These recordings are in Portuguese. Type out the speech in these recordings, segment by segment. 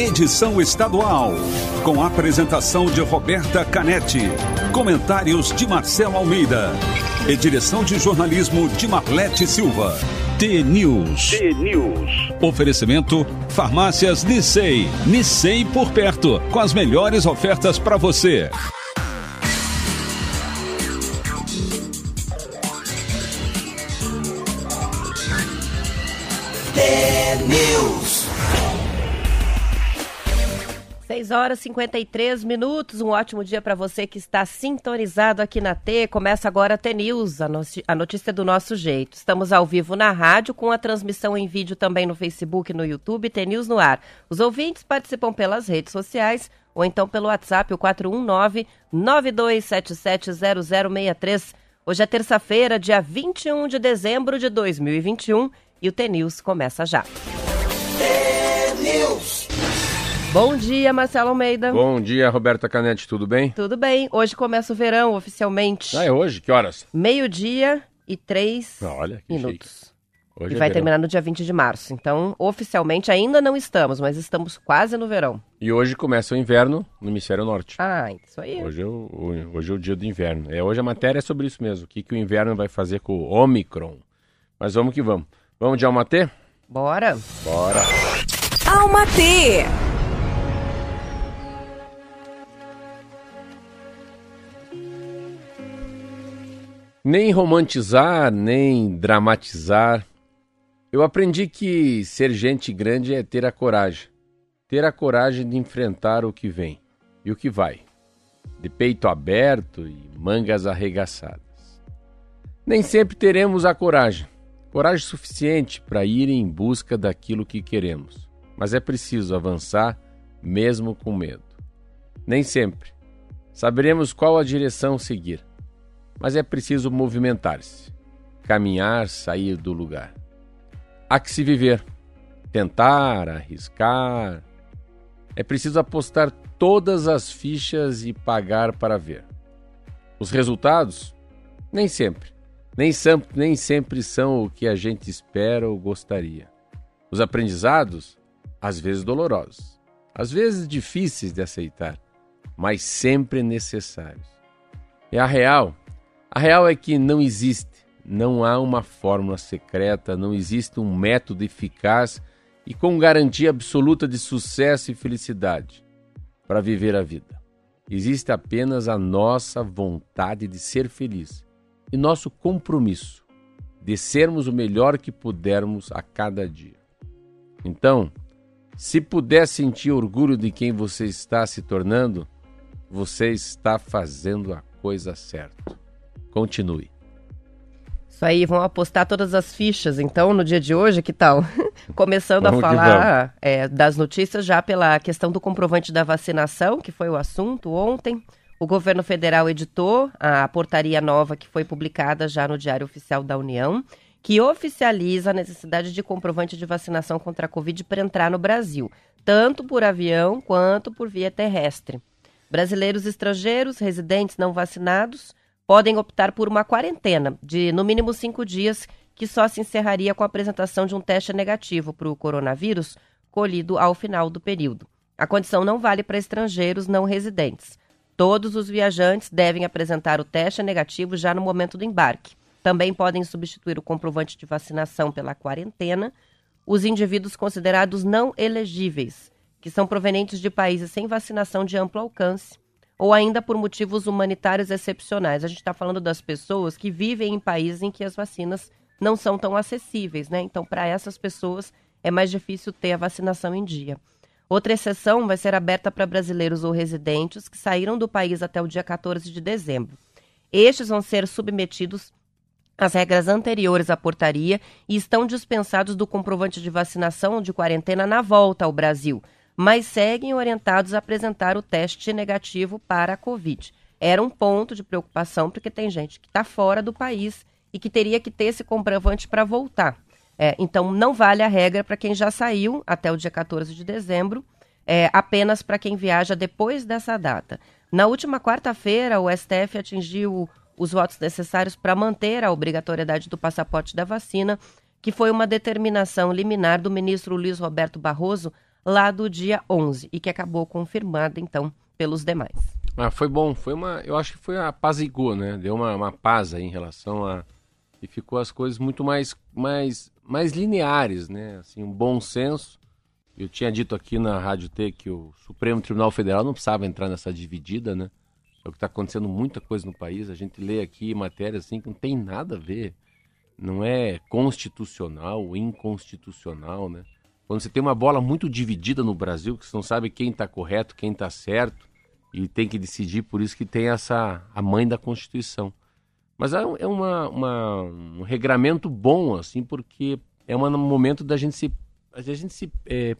edição estadual, com a apresentação de Roberta Canetti, comentários de Marcelo Almeida e direção de jornalismo de Marlete Silva. T-News. T-News. Oferecimento Farmácias Nissei. Nissei por perto, com as melhores ofertas para você. 6 horas e 53 minutos. Um ótimo dia para você que está sintonizado aqui na T. Começa agora a T-News, a, no a notícia do nosso jeito. Estamos ao vivo na rádio, com a transmissão em vídeo também no Facebook e no YouTube, T-News no ar. Os ouvintes participam pelas redes sociais ou então pelo WhatsApp, o 419-92770063. Hoje é terça-feira, dia 21 de dezembro de 2021 e o T-News começa já. T-News. Bom dia, Marcelo Almeida. Bom dia, Roberta Canetti, tudo bem? Tudo bem. Hoje começa o verão oficialmente. Ah, é hoje? Que horas? Meio-dia e três Ah, Olha, que minutos. Hoje E é vai verão. terminar no dia 20 de março. Então, oficialmente ainda não estamos, mas estamos quase no verão. E hoje começa o inverno no hemisfério norte. Ah, isso aí. Hoje é, o, hoje é o dia do inverno. É, hoje a matéria é sobre isso mesmo. O que, que o inverno vai fazer com o Omicron. Mas vamos que vamos. Vamos de Alma T? Bora. Bora. Alma Nem romantizar, nem dramatizar. Eu aprendi que ser gente grande é ter a coragem. Ter a coragem de enfrentar o que vem e o que vai. De peito aberto e mangas arregaçadas. Nem sempre teremos a coragem, coragem suficiente para ir em busca daquilo que queremos. Mas é preciso avançar mesmo com medo. Nem sempre saberemos qual a direção seguir mas é preciso movimentar-se, caminhar, sair do lugar. Há que se viver, tentar, arriscar. É preciso apostar todas as fichas e pagar para ver. Os resultados? Nem sempre. Nem, sam- nem sempre são o que a gente espera ou gostaria. Os aprendizados? Às vezes dolorosos, às vezes difíceis de aceitar, mas sempre necessários. E a real a real é que não existe, não há uma fórmula secreta, não existe um método eficaz e com garantia absoluta de sucesso e felicidade para viver a vida. Existe apenas a nossa vontade de ser feliz e nosso compromisso de sermos o melhor que pudermos a cada dia. Então, se puder sentir orgulho de quem você está se tornando, você está fazendo a coisa certa. Continue. Isso aí, vão apostar todas as fichas, então, no dia de hoje, que tal? Começando Vamos a falar é, das notícias já pela questão do comprovante da vacinação, que foi o assunto ontem. O governo federal editou a portaria nova que foi publicada já no Diário Oficial da União, que oficializa a necessidade de comprovante de vacinação contra a Covid para entrar no Brasil, tanto por avião quanto por via terrestre. Brasileiros estrangeiros, residentes não vacinados, podem optar por uma quarentena de no mínimo cinco dias, que só se encerraria com a apresentação de um teste negativo para o coronavírus colhido ao final do período. A condição não vale para estrangeiros não residentes. Todos os viajantes devem apresentar o teste negativo já no momento do embarque. Também podem substituir o comprovante de vacinação pela quarentena os indivíduos considerados não elegíveis, que são provenientes de países sem vacinação de amplo alcance ou ainda por motivos humanitários excepcionais. A gente está falando das pessoas que vivem em países em que as vacinas não são tão acessíveis, né? Então, para essas pessoas é mais difícil ter a vacinação em dia. Outra exceção vai ser aberta para brasileiros ou residentes que saíram do país até o dia 14 de dezembro. Estes vão ser submetidos às regras anteriores à portaria e estão dispensados do comprovante de vacinação ou de quarentena na volta ao Brasil, mas seguem orientados a apresentar o teste negativo para a Covid. Era um ponto de preocupação, porque tem gente que está fora do país e que teria que ter esse comprovante para voltar. É, então, não vale a regra para quem já saiu até o dia 14 de dezembro, é, apenas para quem viaja depois dessa data. Na última quarta-feira, o STF atingiu os votos necessários para manter a obrigatoriedade do passaporte da vacina, que foi uma determinação liminar do ministro Luiz Roberto Barroso lá do dia 11 e que acabou confirmada então pelos demais. Ah, foi bom, foi uma, eu acho que foi a pazigou, né? Deu uma, uma paz aí em relação a e ficou as coisas muito mais mais mais lineares, né? Assim, um bom senso. Eu tinha dito aqui na Rádio T que o Supremo Tribunal Federal não precisava entrar nessa dividida, né? É o que está acontecendo muita coisa no país. A gente lê aqui matérias assim que não tem nada a ver. Não é constitucional inconstitucional, né? Quando você tem uma bola muito dividida no Brasil, que você não sabe quem está correto, quem está certo, e tem que decidir, por isso que tem essa a mãe da Constituição. Mas é, é uma, uma, um regramento bom, assim, porque é um momento da gente se. A gente se é,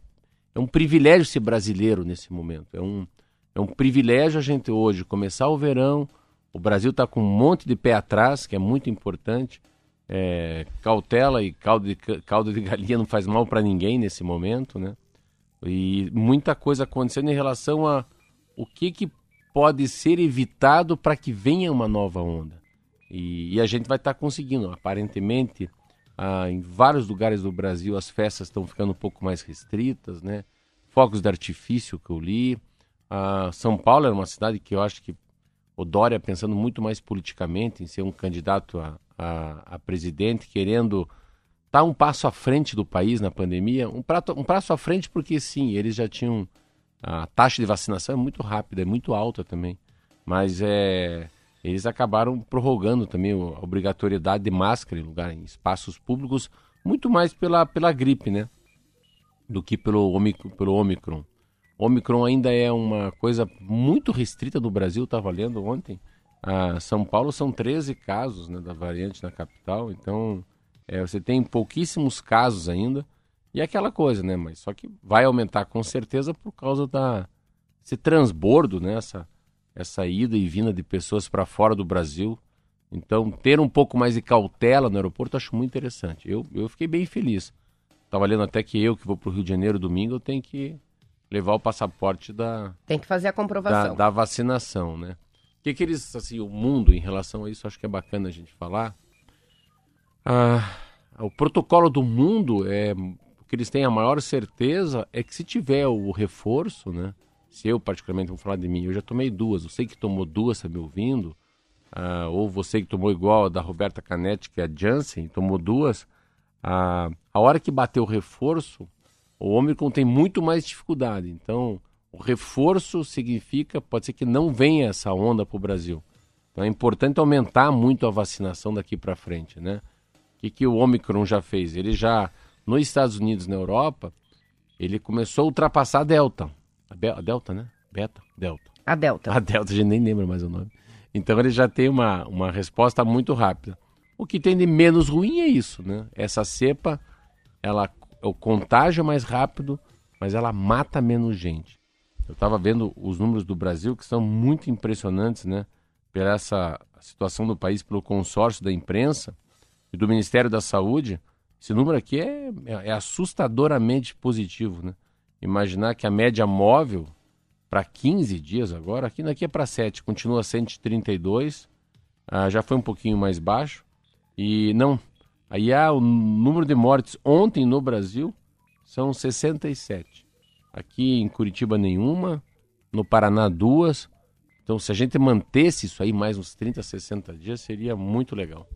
é um privilégio ser brasileiro nesse momento. É um, é um privilégio a gente hoje começar o verão. O Brasil está com um monte de pé atrás, que é muito importante. É, cautela e caldo de, caldo de galinha não faz mal para ninguém nesse momento, né? E muita coisa acontecendo em relação a o que, que pode ser evitado para que venha uma nova onda. E, e a gente vai estar tá conseguindo. Aparentemente, ah, em vários lugares do Brasil as festas estão ficando um pouco mais restritas, né? Fogos de artifício que eu li. Ah, São Paulo era uma cidade que eu acho que o Dória pensando muito mais politicamente em ser um candidato a, a, a presidente, querendo estar tá um passo à frente do país na pandemia. Um, prato, um passo à frente porque, sim, eles já tinham... A taxa de vacinação é muito rápida, é muito alta também. Mas é, eles acabaram prorrogando também a obrigatoriedade de máscara em lugar em espaços públicos, muito mais pela, pela gripe, né? Do que pelo, pelo Omicron. Omicron ainda é uma coisa muito restrita no Brasil, estava lendo ontem. A São Paulo são 13 casos né, da variante na capital, então é, você tem pouquíssimos casos ainda. E é aquela coisa, né? Mas só que vai aumentar com certeza por causa da esse transbordo, né? Essa, essa ida e vinda de pessoas para fora do Brasil. Então, ter um pouco mais de cautela no aeroporto acho muito interessante. Eu, eu fiquei bem feliz. Estava lendo até que eu, que vou para o Rio de Janeiro domingo, eu tenho que levar o passaporte da... Tem que fazer a comprovação. Da, da vacinação, né? Que, que eles, assim, o mundo em relação a isso, acho que é bacana a gente falar. Ah, o protocolo do mundo é o que eles têm a maior certeza é que se tiver o reforço, né? Se eu particularmente vou falar de mim, eu já tomei duas. Você que tomou duas, está me ouvindo? Ah, ou você que tomou igual a da Roberta Canetti, que é a Janssen, tomou duas. Ah, a hora que bater o reforço, o Ômicron tem muito mais dificuldade. Então, o reforço significa, pode ser que não venha essa onda para o Brasil. Então é importante aumentar muito a vacinação daqui para frente, né? O que, que o Omicron já fez? Ele já, nos Estados Unidos na Europa, ele começou a ultrapassar a Delta. A, Be a Delta, né? Beta? Delta. A Delta. A Delta, a gente nem lembra mais o nome. Então ele já tem uma, uma resposta muito rápida. O que tem de menos ruim é isso, né? Essa cepa, ela, o contágio é mais rápido, mas ela mata menos gente. Eu estava vendo os números do Brasil que são muito impressionantes, né? Pela essa situação do país, pelo consórcio da imprensa e do Ministério da Saúde. Esse número aqui é, é, é assustadoramente positivo, né? Imaginar que a média móvel para 15 dias agora, aqui daqui é para 7, continua 132, ah, já foi um pouquinho mais baixo. E não, aí há o número de mortes ontem no Brasil são 67. Aqui em Curitiba nenhuma, no Paraná duas. Então, se a gente mantesse isso aí mais uns 30, 60 dias, seria muito legal.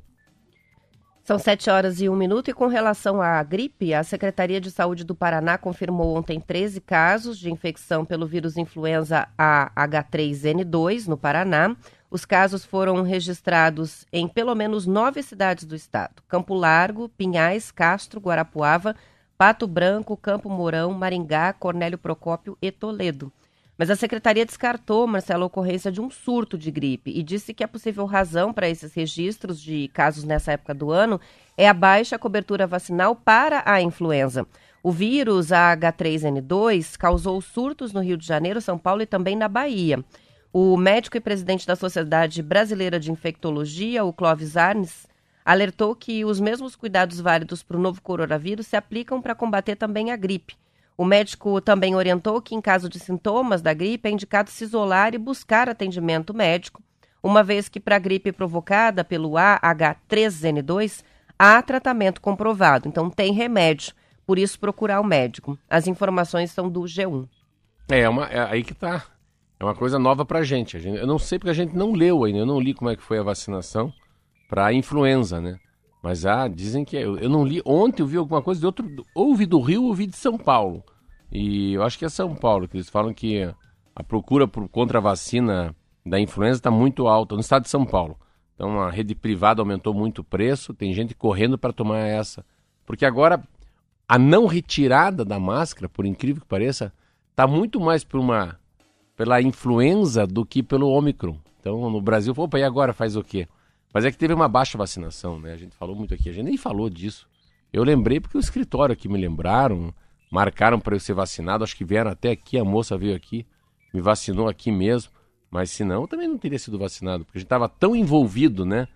São 7 horas e 1 minuto. E com relação à gripe, a Secretaria de Saúde do Paraná confirmou ontem 13 casos de infecção pelo vírus influenza AH3N2 no Paraná. Os casos foram registrados em pelo menos nove cidades do estado: Campo Largo, Pinhais, Castro, Guarapuava, Pato Branco, Campo Mourão, Maringá, Cornélio Procópio e Toledo. Mas a secretaria descartou, Marcelo, a ocorrência de um surto de gripe e disse que a possível razão para esses registros de casos nessa época do ano é a baixa cobertura vacinal para a influenza. O vírus H3N2 causou surtos no Rio de Janeiro, São Paulo e também na Bahia. O médico e presidente da Sociedade Brasileira de Infectologia, o Clóvis Arnes, alertou que os mesmos cuidados válidos para o novo coronavírus se aplicam para combater também a gripe. O médico também orientou que, em caso de sintomas da gripe, é indicado se isolar e buscar atendimento médico, uma vez que para a gripe provocada pelo AH3N2 há tratamento comprovado, então tem remédio, por isso procurar o médico. As informações são do G1. É, é, uma, é aí que tá. É uma coisa nova pra gente. gente. Eu não sei porque a gente não leu ainda, eu não li como é que foi a vacinação para influenza, né? Mas ah, dizem que eu, eu não li. Ontem eu vi alguma coisa de outro. Ouvi do Rio, ouvi de São Paulo. E eu acho que é São Paulo, que eles falam que a procura por, contra a vacina da influenza está muito alta no estado de São Paulo. Então a rede privada aumentou muito o preço, tem gente correndo para tomar essa. Porque agora a não retirada da máscara, por incrível que pareça, está muito mais por uma, pela influenza do que pelo Ômicron. Então no Brasil, opa, e agora faz o quê? Mas é que teve uma baixa vacinação, né? A gente falou muito aqui, a gente nem falou disso. Eu lembrei porque o escritório aqui me lembraram, marcaram para eu ser vacinado, acho que vieram até aqui, a moça veio aqui, me vacinou aqui mesmo. Mas senão eu também não teria sido vacinado, porque a gente estava tão envolvido, né?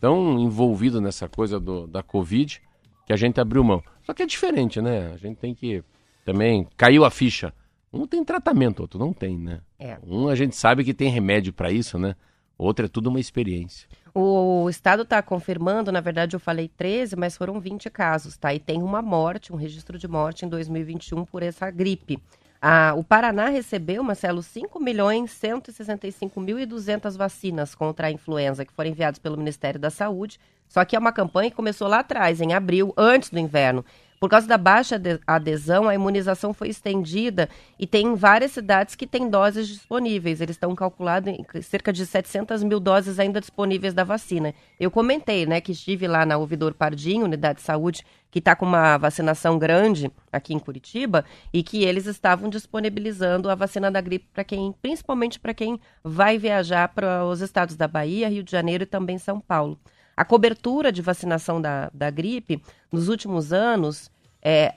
Tão envolvido nessa coisa do, da Covid que a gente abriu mão. Só que é diferente, né? A gente tem que também. Caiu a ficha. Um tem tratamento, outro não tem, né? É. Um a gente sabe que tem remédio para isso, né? Outro é tudo uma experiência. O Estado está confirmando, na verdade eu falei 13, mas foram 20 casos, tá? E tem uma morte, um registro de morte em 2021 por essa gripe. Ah, o Paraná recebeu, Marcelo, 5 milhões 165 mil e 200 vacinas contra a influenza que foram enviadas pelo Ministério da Saúde. Só que é uma campanha que começou lá atrás, em abril, antes do inverno. Por causa da baixa adesão, a imunização foi estendida e tem várias cidades que têm doses disponíveis. Eles estão calculando cerca de 700 mil doses ainda disponíveis da vacina. Eu comentei, né, que estive lá na Ouvidor Pardinho, unidade de saúde, que está com uma vacinação grande aqui em Curitiba e que eles estavam disponibilizando a vacina da gripe para quem, principalmente para quem vai viajar para os estados da Bahia, Rio de Janeiro e também São Paulo. A cobertura de vacinação da, da gripe, nos últimos anos,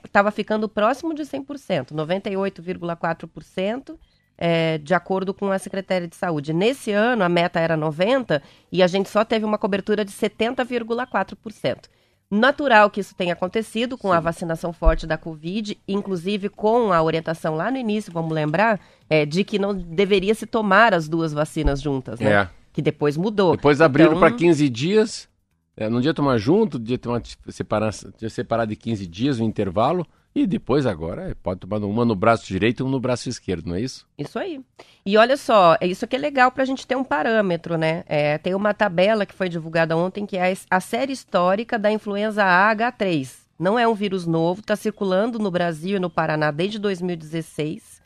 estava é, ficando próximo de 100%, 98,4%, é, de acordo com a Secretaria de Saúde. Nesse ano, a meta era 90% e a gente só teve uma cobertura de 70,4%. Natural que isso tenha acontecido com Sim. a vacinação forte da Covid, inclusive com a orientação lá no início, vamos lembrar, é, de que não deveria se tomar as duas vacinas juntas, né? É. Que depois mudou. Depois abriram então... para 15 dias é, não dia tomar junto, dia tomar separar, dia separar de 15 dias o intervalo. E depois agora é, pode tomar uma no braço direito e uma no braço esquerdo, não é isso? Isso aí. E olha só, é isso que é legal para a gente ter um parâmetro, né? É, tem uma tabela que foi divulgada ontem que é a série histórica da influenza AH3. Não é um vírus novo, está circulando no Brasil e no Paraná desde 2016,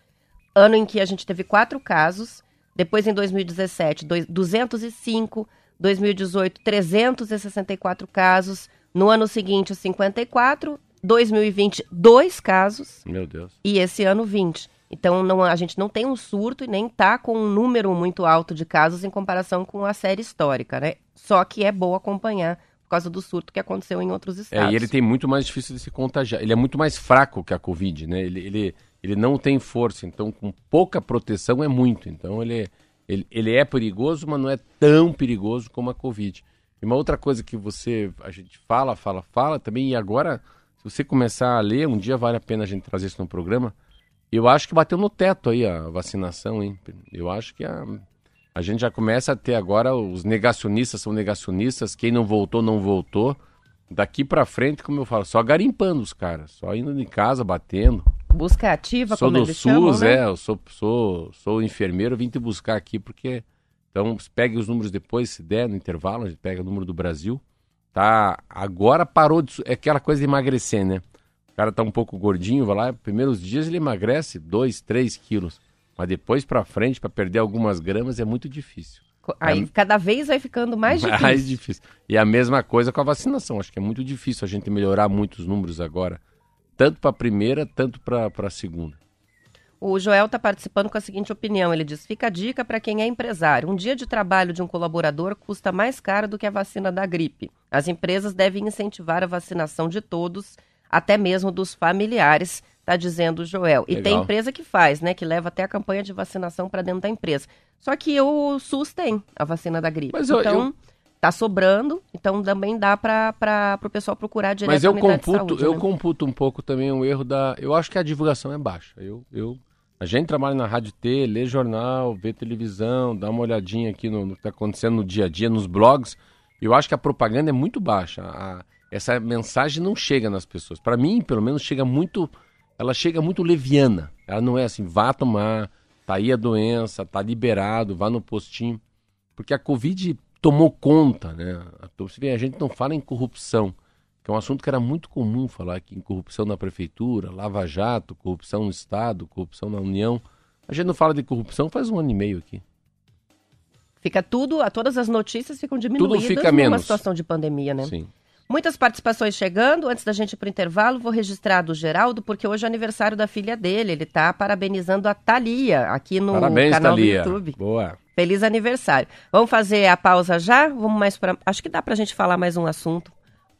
ano em que a gente teve quatro casos. Depois, em 2017, 205 2018, 364 casos. No ano seguinte, 54. 2020, dois casos. Meu Deus. E esse ano, 20. Então, não, a gente não tem um surto e nem está com um número muito alto de casos em comparação com a série histórica, né? Só que é bom acompanhar por causa do surto que aconteceu em outros estados. É, e ele tem muito mais difícil de se contagiar. Ele é muito mais fraco que a Covid, né? Ele, ele, ele não tem força, então com pouca proteção é muito. Então ele, ele, ele é perigoso, mas não é tão perigoso como a Covid. E uma outra coisa que você, a gente fala, fala, fala também, e agora, se você começar a ler, um dia vale a pena a gente trazer isso no programa. Eu acho que bateu no teto aí a vacinação, hein? Eu acho que a, a gente já começa a ter agora, os negacionistas são negacionistas, quem não voltou, não voltou. Daqui para frente, como eu falo, só garimpando os caras, só indo em casa, batendo. Busca ativa, sou como do eles SUS, chamam, né? é, eu sou, sou, sou enfermeiro, vim te buscar aqui porque. Então, pegue os números depois, se der, no intervalo, a gente pega o número do Brasil. Tá, agora parou de. É aquela coisa de emagrecer, né? O cara tá um pouco gordinho, vai lá, primeiros dias ele emagrece 2, 3 quilos. Mas depois para frente, para perder algumas gramas, é muito difícil. Aí é... cada vez vai ficando mais difícil. Mais difícil. E a mesma coisa com a vacinação. Acho que é muito difícil a gente melhorar muitos números agora tanto para a primeira, tanto para a segunda. O Joel está participando com a seguinte opinião. Ele diz: fica a dica para quem é empresário. Um dia de trabalho de um colaborador custa mais caro do que a vacina da gripe. As empresas devem incentivar a vacinação de todos, até mesmo dos familiares, está dizendo o Joel. E tem empresa que faz, né? Que leva até a campanha de vacinação para dentro da empresa. Só que o SUS tem a vacina da gripe. Mas então. Eu Tá sobrando, então também dá para o pessoal procurar direto Mas eu computo, saúde, eu né? computo um pouco também um erro da. Eu acho que a divulgação é baixa. Eu, eu, a gente trabalha na rádio T, lê jornal, vê televisão, dá uma olhadinha aqui no, no que está acontecendo no dia a dia, nos blogs. Eu acho que a propaganda é muito baixa. A, essa mensagem não chega nas pessoas. Para mim, pelo menos, chega muito, ela chega muito leviana. Ela não é assim, vá tomar, tá aí a doença, tá liberado, vá no postinho. Porque a Covid tomou conta, né? Você vê, a gente não fala em corrupção, que é um assunto que era muito comum falar aqui em corrupção na prefeitura, Lava Jato, corrupção no Estado, corrupção na União. A gente não fala de corrupção faz um ano e meio aqui. Fica tudo, todas as notícias ficam diminuídas tudo fica numa menos. situação de pandemia, né? Sim. Muitas participações chegando. Antes da gente ir para o intervalo, vou registrar do Geraldo, porque hoje é aniversário da filha dele. Ele está parabenizando a Thalia aqui no Parabéns, canal Thalia. do YouTube. Boa. Feliz aniversário. Vamos fazer a pausa já? Vamos mais para. Acho que dá para a gente falar mais um assunto.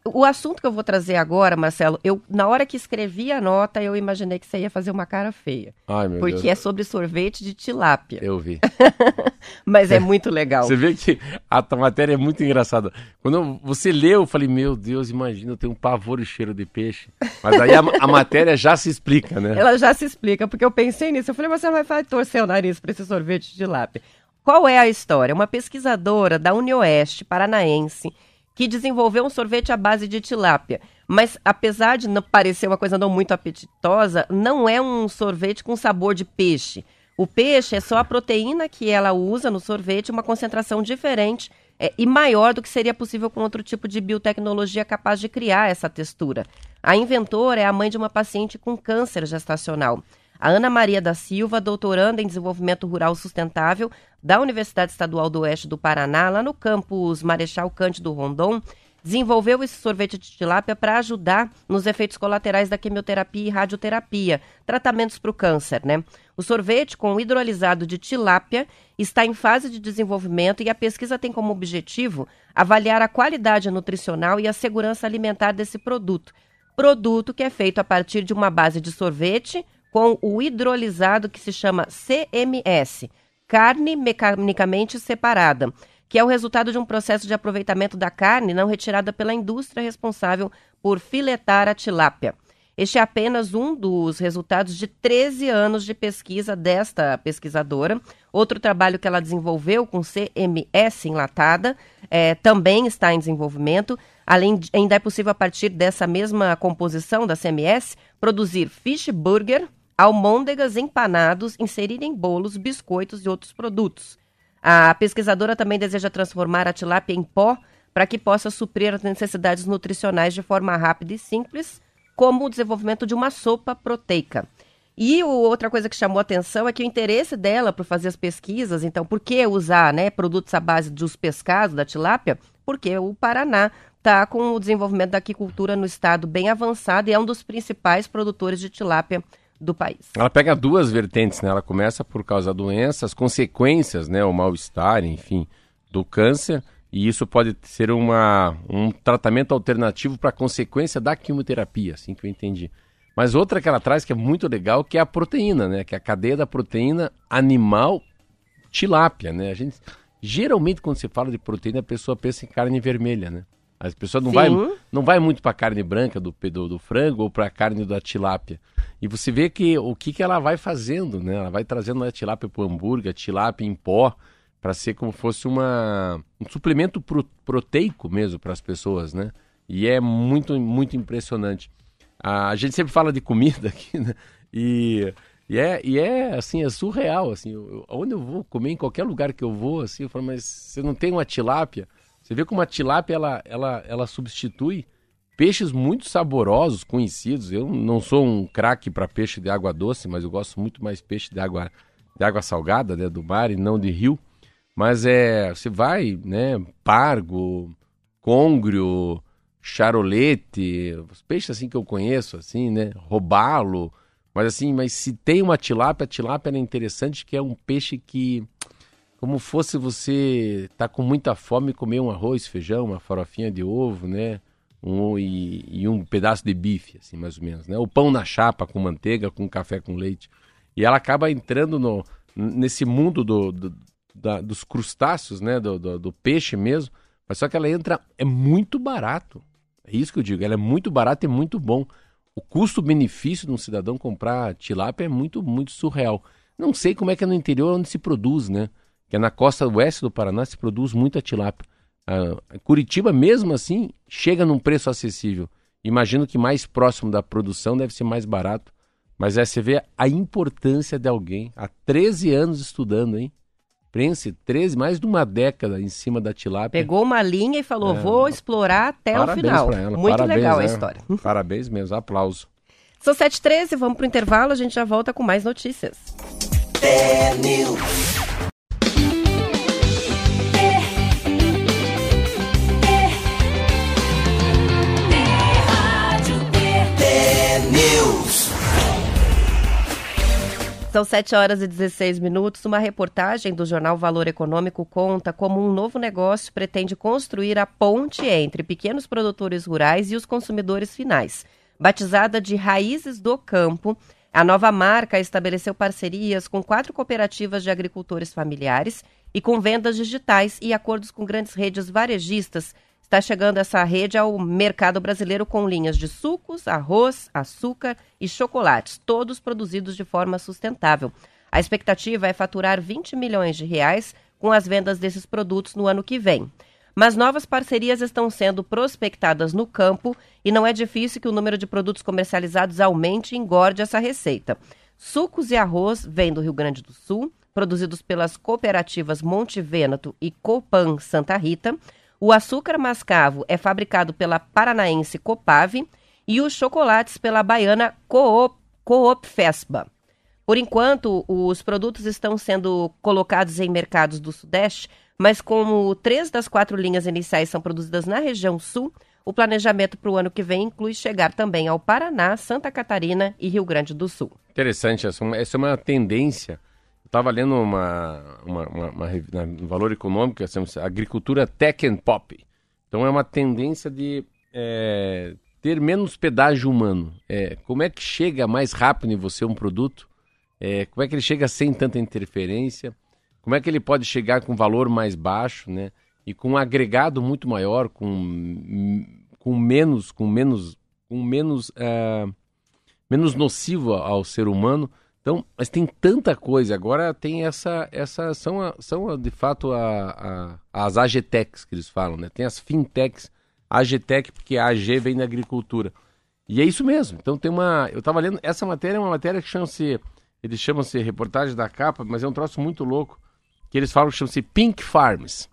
O assunto que eu vou trazer agora, Marcelo, eu na hora que escrevi a nota, eu imaginei que você ia fazer uma cara feia. Ai, meu porque Deus. é sobre sorvete de tilápia. Eu vi. Mas é muito legal. Você vê que a matéria é muito engraçada. Quando eu- você leu, eu falei, meu Deus, imagina, eu tenho um pavor e cheiro de peixe. Mas aí a, a matéria já se explica, né? Ela já se explica, porque eu pensei nisso. Eu falei, você vai vai torcer o nariz para esse sorvete de tilápia. Qual é a história? Uma pesquisadora da Unioeste paranaense que desenvolveu um sorvete à base de tilápia. Mas apesar de parecer uma coisa não muito apetitosa, não é um sorvete com sabor de peixe. O peixe é só a proteína que ela usa no sorvete, uma concentração diferente é, e maior do que seria possível com outro tipo de biotecnologia capaz de criar essa textura. A inventora é a mãe de uma paciente com câncer gestacional. A Ana Maria da Silva, doutoranda em desenvolvimento rural sustentável da Universidade Estadual do Oeste do Paraná, lá no campus Marechal Cândido Rondon, desenvolveu esse sorvete de tilápia para ajudar nos efeitos colaterais da quimioterapia e radioterapia, tratamentos para o câncer, né? O sorvete com hidrolisado de tilápia está em fase de desenvolvimento e a pesquisa tem como objetivo avaliar a qualidade nutricional e a segurança alimentar desse produto. Produto que é feito a partir de uma base de sorvete com o hidrolisado que se chama CMS, carne mecanicamente separada, que é o resultado de um processo de aproveitamento da carne não retirada pela indústria responsável por filetar a tilápia. Este é apenas um dos resultados de 13 anos de pesquisa desta pesquisadora. Outro trabalho que ela desenvolveu com CMS enlatada eh, também está em desenvolvimento. Além de, ainda é possível, a partir dessa mesma composição da CMS, produzir fish burger, almôndegas empanados, inserir em bolos, biscoitos e outros produtos. A pesquisadora também deseja transformar a tilápia em pó para que possa suprir as necessidades nutricionais de forma rápida e simples, como o desenvolvimento de uma sopa proteica. E outra coisa que chamou atenção é que o interesse dela por fazer as pesquisas, então, por que usar né, produtos à base dos pescados, da tilápia? Porque o Paraná está com o desenvolvimento da aquicultura no estado bem avançado e é um dos principais produtores de tilápia do país. Ela pega duas vertentes, né? Ela começa por causa da doença, as consequências, né? O mal-estar, enfim, do câncer. E isso pode ser uma, um tratamento alternativo para a consequência da quimioterapia, assim que eu entendi. Mas outra que ela traz que é muito legal, que é a proteína, né? Que é a cadeia da proteína animal tilápia, né? A gente geralmente quando se fala de proteína a pessoa pensa em carne vermelha, né? As pessoas não Sim. vai não vai muito para carne branca do, do, do frango ou para carne da tilápia. E você vê que o que, que ela vai fazendo, né? Ela vai trazendo a tilápia para o hambúrguer, a tilápia em pó, para ser como fosse uma, um suplemento pro- proteico mesmo para as pessoas, né? E é muito, muito impressionante. A gente sempre fala de comida aqui, né? E, e, é, e é, assim, é surreal, assim. Eu- onde eu vou comer, em qualquer lugar que eu vou, assim, eu falo, mas você não tem uma tilápia? Você vê como a tilápia, ela, ela, ela substitui peixes muito saborosos, conhecidos. Eu não sou um craque para peixe de água doce, mas eu gosto muito mais peixe de água, de água salgada, né, do mar e não de rio. Mas é, você vai, né, pargo, côngrio, charolete, os peixes assim que eu conheço, assim, né, robalo. Mas assim, mas se tem uma tilápia, a tilápia é interessante que é um peixe que como fosse você tá com muita fome e comer um arroz, feijão, uma farofinha de ovo, né? Um, e, e um pedaço de bife, assim, mais ou menos, né? O pão na chapa com manteiga, com café com leite. E ela acaba entrando no, nesse mundo do, do- da- dos crustáceos, né? Do, do, do peixe mesmo. Mas só que ela entra, é muito barato. É isso que eu digo, ela é muito barata e muito bom. O custo-benefício de um cidadão comprar tilápia é muito, muito surreal. Não sei como é que é no interior onde se produz, né? Que é na costa oeste do Paraná se produz muita tilápia. Uh, Curitiba, mesmo assim, chega num preço acessível. Imagino que mais próximo da produção deve ser mais barato. Mas aí você vê a importância de alguém há 13 anos estudando, hein? Pense, 13, mais de uma década em cima da tilápia. Pegou uma linha e falou: é, vou explorar até o final. Ela. Muito Parabéns, legal a é. história. Parabéns mesmo, aplauso. São 7h13, vamos para o intervalo, a gente já volta com mais notícias. São 7 horas e 16 minutos. Uma reportagem do jornal Valor Econômico conta como um novo negócio pretende construir a ponte entre pequenos produtores rurais e os consumidores finais. Batizada de Raízes do Campo, a nova marca estabeleceu parcerias com quatro cooperativas de agricultores familiares e com vendas digitais e acordos com grandes redes varejistas Está chegando essa rede ao mercado brasileiro com linhas de sucos, arroz, açúcar e chocolates, todos produzidos de forma sustentável. A expectativa é faturar 20 milhões de reais com as vendas desses produtos no ano que vem. Mas novas parcerias estão sendo prospectadas no campo e não é difícil que o número de produtos comercializados aumente e engorde essa receita. Sucos e arroz vêm do Rio Grande do Sul, produzidos pelas cooperativas Monte Vêneto e Copan Santa Rita. O açúcar mascavo é fabricado pela paranaense Copave e os chocolates pela baiana Coop, Coop Fesba. Por enquanto, os produtos estão sendo colocados em mercados do Sudeste, mas como três das quatro linhas iniciais são produzidas na região Sul, o planejamento para o ano que vem inclui chegar também ao Paraná, Santa Catarina e Rio Grande do Sul. Interessante, essa é uma é tendência estava lendo uma, uma, uma, uma, no Valor Econômico, assim, agricultura tech and pop. Então é uma tendência de é, ter menos pedágio humano. É, como é que chega mais rápido em você um produto? É, como é que ele chega sem tanta interferência? Como é que ele pode chegar com valor mais baixo, né? E com um agregado muito maior, com, com menos, com menos, com menos, uh, menos nocivo ao ser humano então, mas tem tanta coisa. Agora tem essa, essa são, a, são de fato a, a, as AGTECs que eles falam, né? Tem as fintechs, AGTEC porque a AG vem da agricultura. E é isso mesmo. Então tem uma, eu estava lendo essa matéria é uma matéria que chama-se, eles chamam-se reportagem da capa, mas é um troço muito louco que eles falam que chama-se Pink Farms.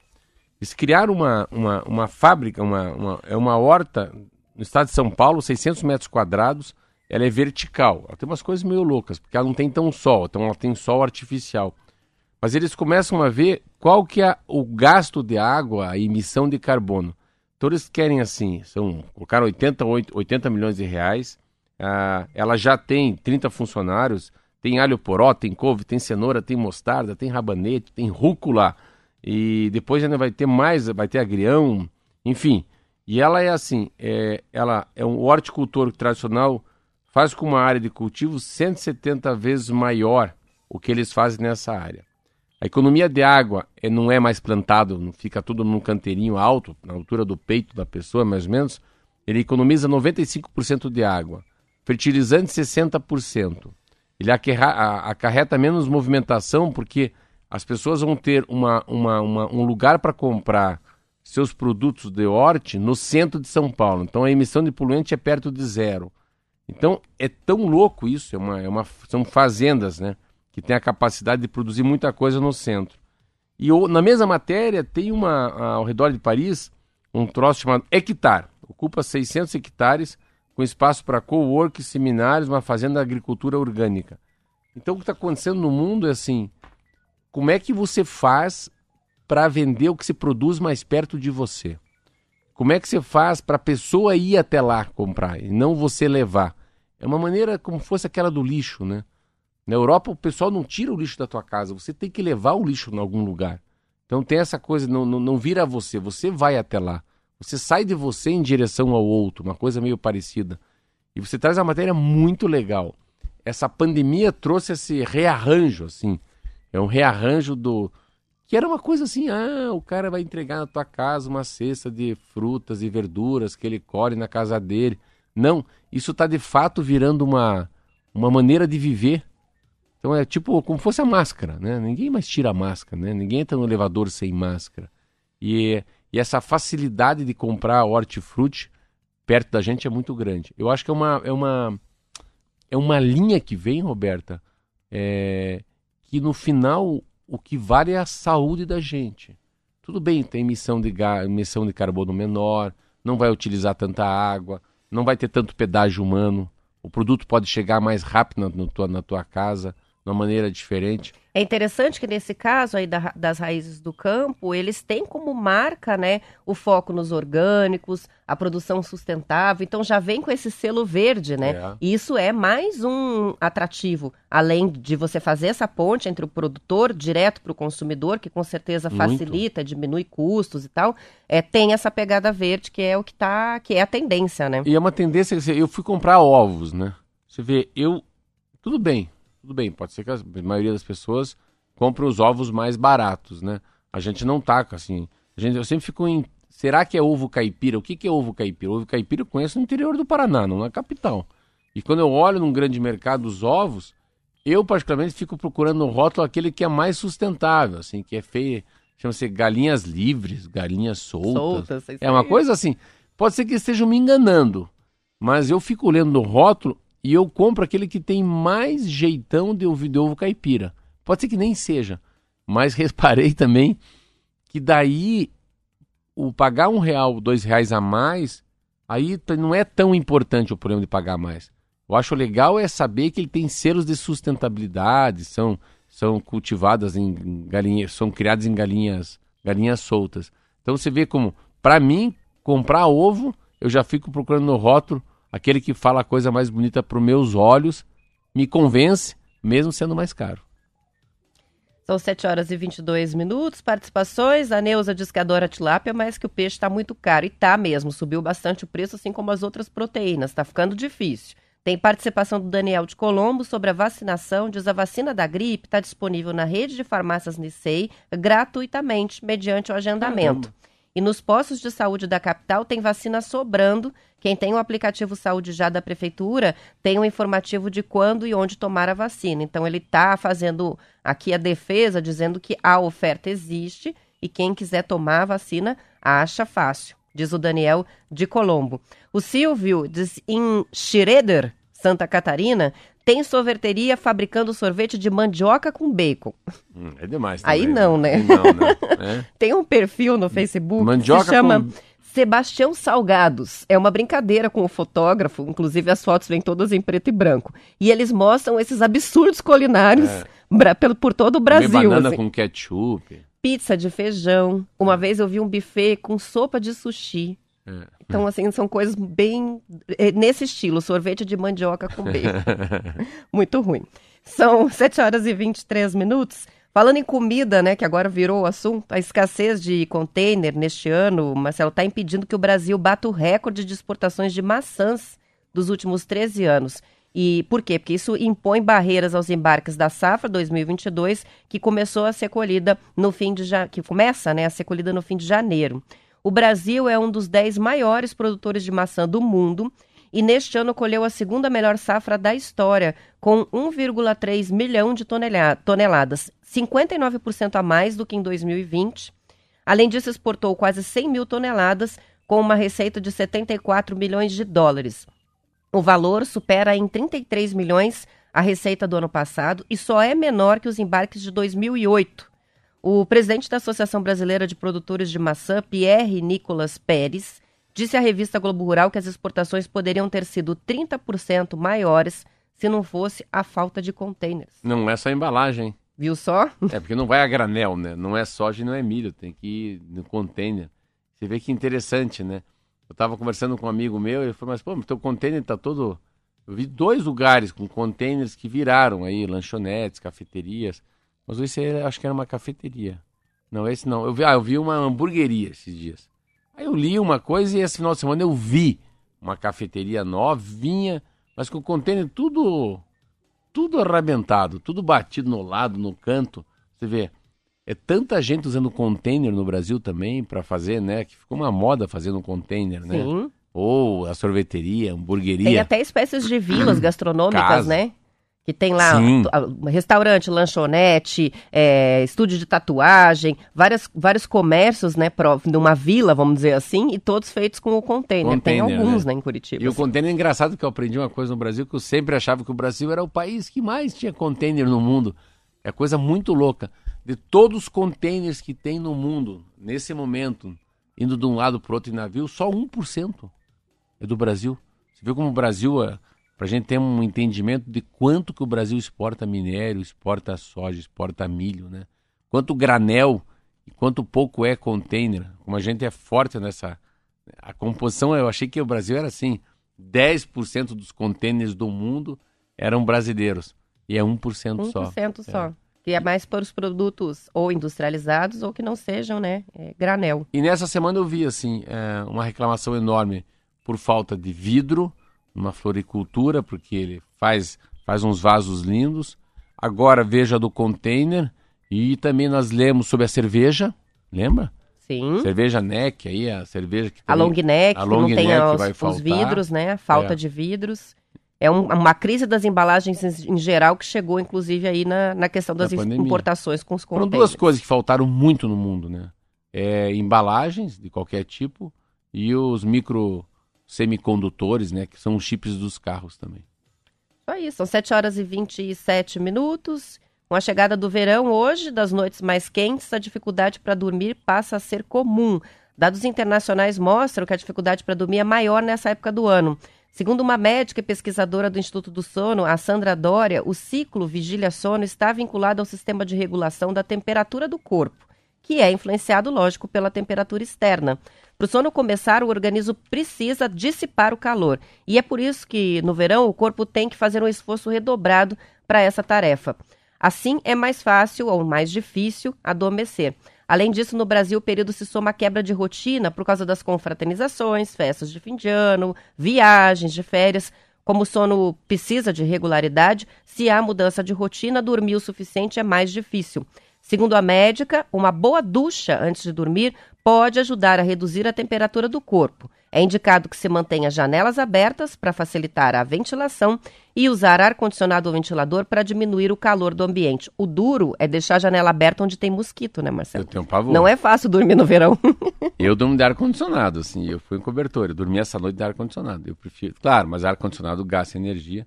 Eles criaram uma, uma, uma fábrica, uma, uma, é uma horta no estado de São Paulo, 600 metros quadrados ela é vertical. Ela tem umas coisas meio loucas, porque ela não tem tão sol, então ela tem sol artificial. Mas eles começam a ver qual que é o gasto de água, a emissão de carbono. Então eles querem assim, são, colocaram 80, 80 milhões de reais, ah, ela já tem 30 funcionários, tem alho poró, tem couve, tem cenoura, tem mostarda, tem rabanete, tem rúcula, e depois ainda vai ter mais, vai ter agrião, enfim. E ela é assim, é, ela é um horticultor tradicional faz com uma área de cultivo 170 vezes maior o que eles fazem nessa área. A economia de água é, não é mais plantado, fica tudo num canteirinho alto, na altura do peito da pessoa, mais ou menos. Ele economiza 95% de água, fertilizante 60%. Ele acarreta menos movimentação porque as pessoas vão ter uma, uma, uma, um lugar para comprar seus produtos de horte no centro de São Paulo. Então a emissão de poluente é perto de zero. Então é tão louco isso, é uma, é uma, são fazendas, né? Que tem a capacidade de produzir muita coisa no centro. E na mesma matéria tem uma, ao redor de Paris, um troço chamado Hectare. Ocupa 600 hectares, com espaço para co-work, seminários, uma fazenda de agricultura orgânica. Então o que está acontecendo no mundo é assim, como é que você faz para vender o que se produz mais perto de você? Como é que você faz para a pessoa ir até lá comprar e não você levar? É uma maneira como fosse aquela do lixo, né? Na Europa o pessoal não tira o lixo da tua casa, você tem que levar o lixo em algum lugar. Então tem essa coisa, não, não, não vira você, você vai até lá. Você sai de você em direção ao outro, uma coisa meio parecida. E você traz uma matéria muito legal. Essa pandemia trouxe esse rearranjo, assim. É um rearranjo do, que era uma coisa assim, ah, o cara vai entregar na tua casa uma cesta de frutas e verduras que ele colhe na casa dele. Não, isso está de fato virando uma, uma maneira de viver. Então é tipo como fosse a máscara, né? Ninguém mais tira a máscara, né? Ninguém entra no elevador sem máscara. E, E essa facilidade de comprar hortifruti perto da gente é muito grande. Eu acho que é uma, é uma, é uma linha que vem, Roberta, é, que no final o que vale é a saúde da gente. Tudo bem, tem emissão de, emissão de carbono menor, não vai utilizar tanta água, não vai ter tanto pedágio humano, o produto pode chegar mais rápido na, tua, na tua casa, de uma maneira diferente. É interessante que nesse caso aí da, das raízes do campo, eles têm como marca, né, o foco nos orgânicos, a produção sustentável, então já vem com esse selo verde, né? É. E isso é mais um atrativo, além de você fazer essa ponte entre o produtor direto para o consumidor, que com certeza facilita, Muito. diminui custos e tal, é, tem essa pegada verde que é o que tá, que é a tendência, né? E é uma tendência, eu fui comprar ovos, né? Você vê, eu tudo bem, tudo bem, pode ser que a maioria das pessoas compre os ovos mais baratos, né? A gente não taca assim. A gente, eu sempre fico em. Será que é ovo caipira? O que, que é ovo caipira? Ovo caipira eu conheço no interior do Paraná, não na capital. E quando eu olho num grande mercado os ovos, eu particularmente fico procurando no rótulo aquele que é mais sustentável, assim, que é feio. Chama-se galinhas livres, galinhas soltas. Soltas, é uma coisa assim. Pode ser que estejam me enganando, mas eu fico olhando no rótulo e eu compro aquele que tem mais jeitão de ovo, de ovo caipira. Pode ser que nem seja, mas reparei também que daí o pagar um real, dois reais a mais, aí não é tão importante o problema de pagar mais. Eu acho legal é saber que ele tem selos de sustentabilidade, são, são cultivadas em galinhas, são criadas em galinhas, galinhas soltas. Então você vê como, para mim, comprar ovo, eu já fico procurando no rótulo aquele que fala a coisa mais bonita para os meus olhos, me convence, mesmo sendo mais caro. São 7 horas e 22 minutos. Participações. A Neuza diz que adora tilápia, mas que o peixe está muito caro. E tá mesmo, subiu bastante o preço, assim como as outras proteínas. Está ficando difícil. Tem participação do Daniel de Colombo sobre a vacinação. Diz a vacina da gripe está disponível na rede de farmácias Nicei gratuitamente, mediante o agendamento. Caramba. E nos postos de saúde da capital tem vacina sobrando. Quem tem o aplicativo Saúde Já da Prefeitura tem um informativo de quando e onde tomar a vacina. Então, ele está fazendo aqui a defesa, dizendo que a oferta existe e quem quiser tomar a vacina acha fácil, diz o Daniel de Colombo. O Silvio diz em Schroeder, Santa Catarina, tem sorveteria fabricando sorvete de mandioca com bacon. Hum, é demais também, Aí não, né? né? Não, né? É. Tem um perfil no Facebook mandioca que chama com... Sebastião Salgados. É uma brincadeira com o fotógrafo, inclusive as fotos vêm todas em preto e branco. E eles mostram esses absurdos culinários é. por todo o Brasil. banana assim. com ketchup. Pizza de feijão. Uma é. vez eu vi um buffet com sopa de sushi. É. Então, assim, são coisas bem é, nesse estilo, sorvete de mandioca com bacon. Muito ruim. São 7 horas e 23 minutos. Falando em comida, né, que agora virou o assunto, a escassez de container neste ano, Marcelo, está impedindo que o Brasil bata o recorde de exportações de maçãs dos últimos 13 anos. E por quê? Porque isso impõe barreiras aos embarques da safra 2022, que começou a ser colhida no fim de ja... que começa, né, a ser colhida no fim de janeiro. O Brasil é um dos 10 maiores produtores de maçã do mundo e neste ano colheu a segunda melhor safra da história, com 1,3 milhão de toneladas, 59% a mais do que em 2020. Além disso, exportou quase 100 mil toneladas, com uma receita de 74 milhões de dólares. O valor supera em 33 milhões a receita do ano passado e só é menor que os embarques de 2008, o presidente da Associação Brasileira de Produtores de Maçã, Pierre Nicolas Pérez, disse à revista Globo Rural que as exportações poderiam ter sido 30% maiores se não fosse a falta de containers. Não é só a embalagem. Viu só? É, porque não vai a granel, né? Não é soja e não é milho, tem que ir no container. Você vê que interessante, né? Eu estava conversando com um amigo meu e ele falou, mas pô, teu container tá todo... Eu vi dois lugares com containers que viraram aí, lanchonetes, cafeterias. Mas esse acho que era uma cafeteria. Não, esse não. Eu vi, ah, eu vi uma hamburgueria esses dias. Aí eu li uma coisa e esse final de semana eu vi uma cafeteria novinha, mas com o container tudo tudo arrebentado, tudo batido no lado, no canto. Você vê, é tanta gente usando container no Brasil também para fazer, né? Que ficou uma moda fazendo container, né? Sim. Ou a sorveteria, a hamburgueria. Tem até espécies de vilas gastronômicas, Casa. né? Que tem lá a- restaurante, lanchonete, é, estúdio de tatuagem, várias, vários comércios, né, pró- numa vila, vamos dizer assim, e todos feitos com o container. tem Container, alguns, né? né, em Curitiba. E o assim. container é engraçado que eu aprendi uma coisa no Brasil que eu sempre achava que o Brasil era o país que mais tinha container no mundo. É coisa muito louca. De todos os containers que tem no mundo, nesse momento, indo de um lado para outro em navio, só 1% é do Brasil. Você viu como o Brasil, para a gente ter um entendimento de quanto que o Brasil exporta minério, exporta soja, exporta milho, né? Quanto granel e quanto pouco é container. Como a gente é forte nessa, a composição, eu achei que o Brasil era assim: 10% dos contêineres do mundo eram brasileiros. E é 1% só. 1% só. Que é mais para os produtos ou industrializados ou que não sejam, né, é, granel. E nessa semana eu vi assim é, uma reclamação enorme por falta de vidro numa floricultura, porque ele faz, faz uns vasos lindos. Agora veja do container e também nós lemos sobre a cerveja, lembra? Sim. Cerveja neck aí, a cerveja que A tem- long neck, a que long não tem neck os, vai os faltar. vidros, né? A falta É. de vidros. É um- uma crise das embalagens em, geral que chegou, inclusive, aí na, na questão das Da pandemia. importações com os Foram containers. duas coisas que faltaram muito no mundo, né? É, embalagens de qualquer tipo e os micro semicondutores, né? Que são os chips dos carros também. Só isso, são 7 horas e 27 minutos. Com a chegada do verão hoje, das noites mais quentes, a dificuldade para dormir passa a ser comum. Dados internacionais mostram que a dificuldade para dormir é maior nessa época do ano. Segundo uma médica e pesquisadora do Instituto do Sono, a Sandra Dória, o ciclo vigília-sono está vinculado ao sistema de regulação da temperatura do corpo, que é influenciado, lógico, pela temperatura externa. Para o sono começar, o organismo precisa dissipar o calor. E é por isso que, no verão, o corpo tem que fazer um esforço redobrado para essa tarefa. Assim, é mais fácil ou mais difícil adormecer. Além disso, no Brasil, o período se soma à quebra de rotina por causa das confraternizações, festas de fim de ano, viagens de férias. Como o sono precisa de regularidade, se há mudança de rotina, dormir o suficiente é mais difícil. Segundo a médica, uma boa ducha antes de dormir pode ajudar a reduzir a temperatura do corpo. É indicado que se mantenha janelas abertas para facilitar a ventilação e usar ar-condicionado ou ventilador para diminuir o calor do ambiente. O duro é deixar a janela aberta onde tem mosquito, né, Marcelo? Eu tenho pavor. Não é fácil dormir no verão. Eu durmo de ar-condicionado, assim, eu fui em cobertor, eu dormi essa noite de ar-condicionado. Eu prefiro, claro, mas ar-condicionado gasta energia.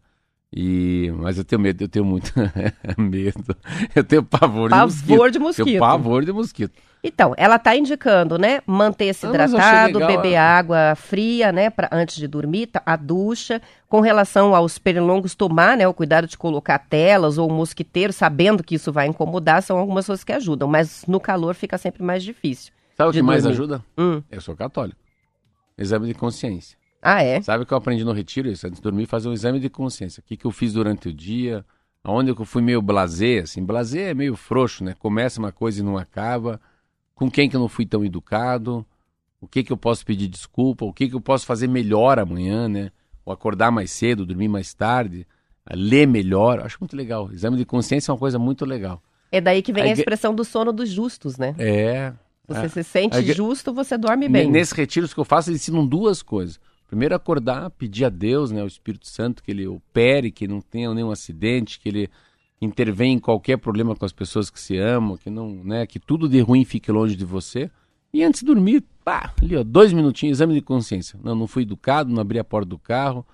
E, mas eu tenho medo, eu tenho muito medo. Eu tenho pavor, Pavor de de mosquito. mosquito. Tenho pavor de mosquito. Então, ela está indicando, né? Manter-se Ah, hidratado, legal, beber é. água fria, né? Pra, antes de dormir, tá, a ducha. Com relação aos pernilongos, tomar, né? O cuidado de colocar telas ou um mosquiteiro, sabendo que isso vai incomodar, são algumas coisas que ajudam. Mas no calor fica sempre mais difícil. Sabe o que mais dormir. ajuda? Hum. Eu sou católico. Exame de consciência. Ah, é? Sabe o que eu aprendi no retiro? Isso, antes de dormir, fazer um exame de consciência. O que, que eu fiz durante o dia, aonde eu fui meio blasé, assim. Blasé é meio frouxo, né? Começa uma coisa e não acaba. Com quem que eu não fui tão educado? O que que eu posso pedir desculpa? O que que eu posso fazer melhor amanhã, né? Ou acordar mais cedo, dormir mais tarde, ler melhor. Acho muito legal. Exame de consciência é uma coisa muito legal. É daí que vem A a expressão do sono dos justos, né? É. Você é. se sente A justo, você dorme bem. Nesses retiros que eu faço, eles ensinam duas coisas. Primeiro, acordar, pedir a Deus, né, o Espírito Santo, que ele opere, que não tenha nenhum acidente, que ele intervenha em qualquer problema com as pessoas que se amam, que não, né, que tudo de ruim fique longe de você. E antes de dormir, pá, ali, ó, dois minutinhos, exame de consciência. Não, não fui educado, não abri a porta do carro,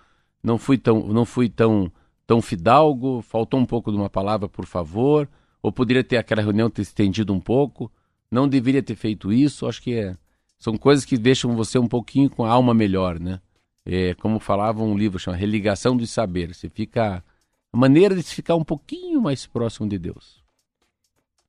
não fui tão, não fui tão, tão fidalgo, faltou um pouco de uma palavra, por favor, ou poderia ter aquela reunião ter estendido um pouco, não deveria ter feito isso. Acho que é, são coisas que deixam você um pouquinho com a alma melhor, né? É, como falava um livro, chama Religação dos Saberes. Você fica. A maneira de ficar um pouquinho mais próximo de Deus.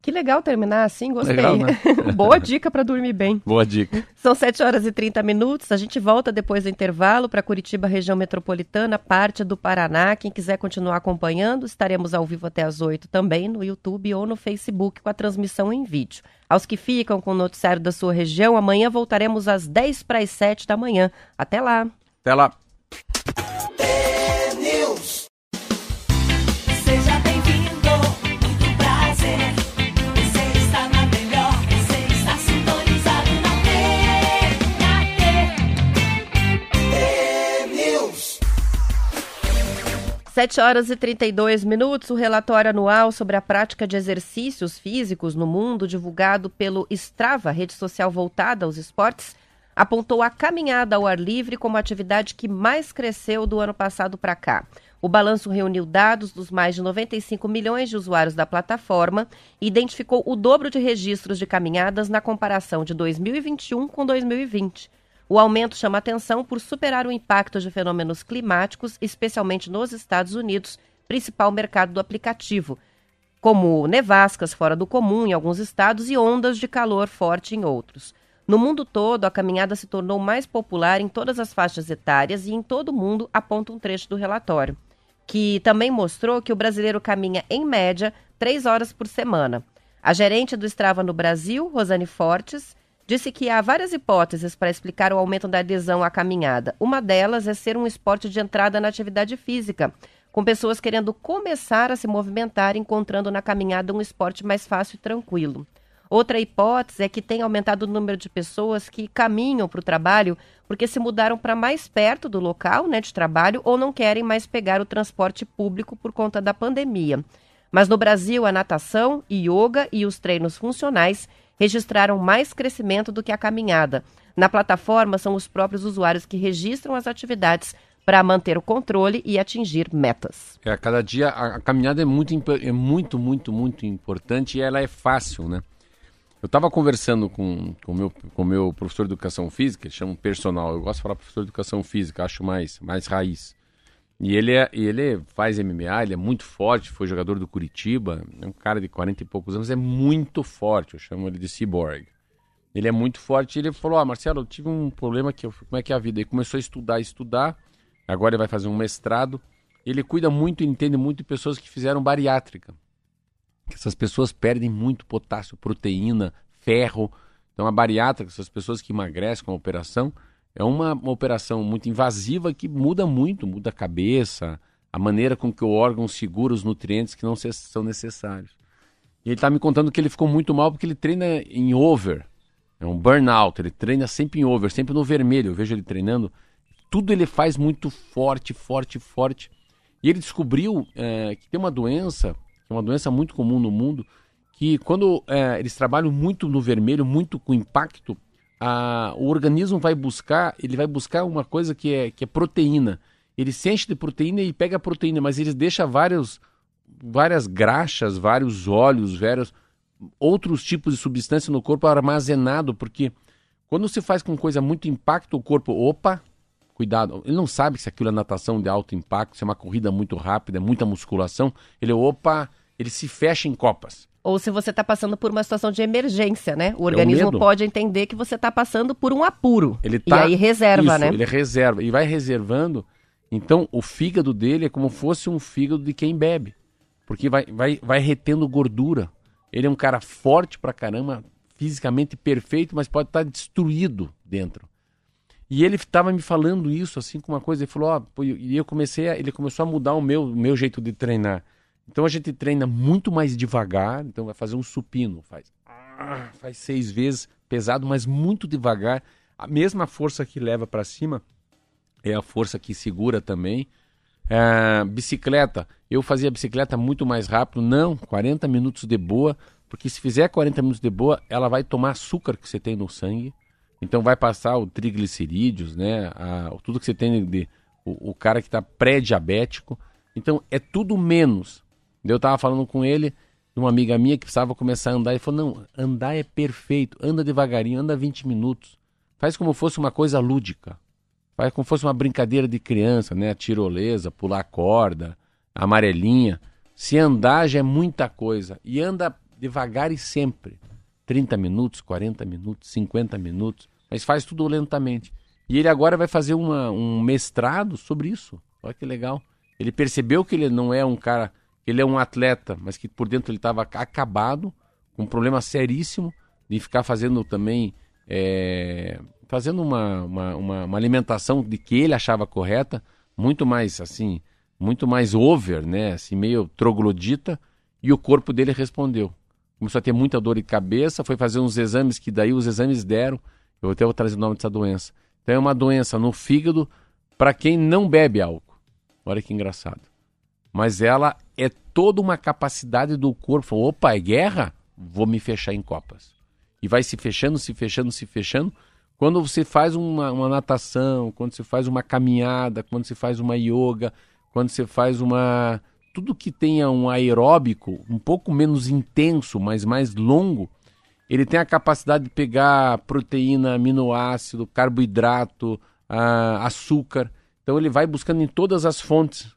Que legal terminar assim, gostei. Legal, né? Boa dica para dormir bem. Boa dica. São 7 horas e 30 minutos. A gente volta depois do intervalo para Curitiba, região metropolitana, parte do Paraná. Quem quiser continuar acompanhando, estaremos ao vivo até às 8 também no YouTube ou no Facebook com a transmissão em vídeo. Aos que ficam com o noticiário da sua região, amanhã voltaremos às 10 para as 7 da manhã. Até lá. Até lá. 7 horas e 32 minutos, o relatório anual sobre a prática de exercícios físicos no mundo, divulgado pelo Strava, rede social voltada aos esportes, apontou a caminhada ao ar livre como a atividade que mais cresceu do ano passado para cá. O balanço reuniu dados dos mais de 95 milhões de usuários da plataforma e identificou o dobro de registros de caminhadas na comparação de 2021 com 2020. O aumento chama atenção por superar o impacto de fenômenos climáticos, especialmente nos Estados Unidos, principal mercado do aplicativo, como nevascas fora do comum em alguns estados e ondas de calor forte em outros. No mundo todo, a caminhada se tornou mais popular em todas as faixas etárias e em todo o mundo, aponta um trecho do relatório, que também mostrou que o brasileiro caminha, em média, três horas por semana. A gerente do Strava no Brasil, Rosane Fortes, disse que há várias hipóteses para explicar o aumento da adesão à caminhada. Uma delas é ser um esporte de entrada na atividade física, com pessoas querendo começar a se movimentar, encontrando na caminhada um esporte mais fácil e tranquilo. Outra hipótese é que tem aumentado o número de pessoas que caminham para o trabalho porque se mudaram para mais perto do local né, de trabalho ou não querem mais pegar o transporte público por conta da pandemia. Mas no Brasil, a natação, yoga e os treinos funcionais registraram mais crescimento do que a caminhada. Na plataforma, são os próprios usuários que registram as atividades para manter o controle e atingir metas. É, cada dia a, a caminhada é muito, é muito, muito, muito importante e ela é fácil, né? Eu estava conversando com o meu, com meu professor de educação física, chama personal. Eu gosto de falar professor de educação física, acho mais, mais raiz. E ele, é, e ele faz MMA, ele é muito forte, foi jogador do Curitiba, é um cara de 40 e poucos anos, é muito forte, eu chamo ele de cyborg. Ele é muito forte ele falou, ah, Marcelo, eu tive um problema, que eu, como é que é a vida? Ele começou a estudar, estudar, agora ele vai fazer um mestrado. Ele cuida muito entende muito de pessoas que fizeram bariátrica. Essas pessoas perdem muito potássio, proteína, ferro. Então a bariátrica, essas pessoas que emagrecem com a operação, é uma, uma operação muito invasiva que muda muito, muda a cabeça, a maneira com que o órgão segura os nutrientes que não são necessários. E ele está me contando que ele ficou muito mal porque ele treina em over. É um burnout, ele treina sempre em over, sempre no vermelho. Eu vejo ele treinando. Tudo ele faz muito forte, forte, forte. E ele descobriu eh, que tem uma doença, é uma doença muito comum no mundo, que quando eh, eles trabalham muito no vermelho, muito com impacto, a- o organismo vai buscar, ele vai buscar uma coisa que é, que é proteína. Ele se enche de proteína e pega a proteína, mas eles deixam vários, várias graxas, vários óleos, vários outros tipos de substância no corpo armazenado, porque quando se faz com coisa muito impacto, o corpo, opa, cuidado, ele não sabe se aquilo é natação de alto impacto, se é uma corrida muito rápida, é muita musculação, ele, opa, ele se fecha em copas. Ou se você está passando por uma situação de emergência, né? O organismo medo. pode entender que você está passando por um apuro. Ele tá, E aí reserva, Isso, né? Ele reserva e vai reservando. Então, o fígado dele é como fosse um fígado de quem bebe, porque vai, vai, vai retendo gordura. Ele é um cara forte pra caramba, fisicamente perfeito, mas pode estar destruído dentro. E ele estava me falando isso assim com uma coisa, ele falou, ó, pô, e eu comecei, a, ele começou a mudar o meu, o meu jeito de treinar. Então a gente treina muito mais devagar, então vai fazer um supino, faz, faz seis vezes, pesado, mas muito devagar. A mesma força que leva para cima é a força que segura também. É, bicicleta, eu fazia bicicleta muito mais rápido, não, 40 minutos de boa, porque se fizer 40 minutos de boa, ela vai tomar açúcar que você tem no sangue, então vai passar o triglicerídeos, né, a- tudo que você tem de, o, o cara que está pré-diabético, então é tudo menos. Eu estava falando com ele, uma amiga minha que precisava começar a andar, ele falou, não, andar é perfeito, anda devagarinho, anda 20 minutos, faz como fosse uma coisa lúdica. Faz como fosse uma brincadeira de criança, né? A tirolesa, pular corda, amarelinha. Se andar já é muita coisa. E anda devagar e sempre. 30 minutos, 40 minutos, 50 minutos. Mas faz tudo lentamente. E ele agora vai fazer uma, um mestrado sobre isso. Olha que legal. Ele percebeu que ele não é um cara, ele é um atleta, mas que por dentro ele estava acabado, com um problema seríssimo de ficar fazendo também é, fazendo uma, uma, uma, uma alimentação de que ele achava correta, muito mais assim, muito mais over, né? Assim, meio troglodita, e o corpo dele respondeu. Começou a ter muita dor de cabeça, foi fazer uns exames que daí os exames deram. Eu até vou trazer o nome dessa doença. Então é uma doença no fígado para quem não bebe álcool. Olha que engraçado. Mas ela é toda uma capacidade do corpo. Opa, é guerra? Vou me fechar em copas. E vai se fechando, se fechando, se fechando. Quando você faz uma, uma natação, quando você faz uma caminhada, quando você faz uma yoga, quando você faz uma. Tudo que tenha um aeróbico um pouco menos intenso, mas mais longo, ele tem a capacidade de pegar proteína, aminoácido, carboidrato, ah, açúcar. Então ele vai buscando em todas as fontes.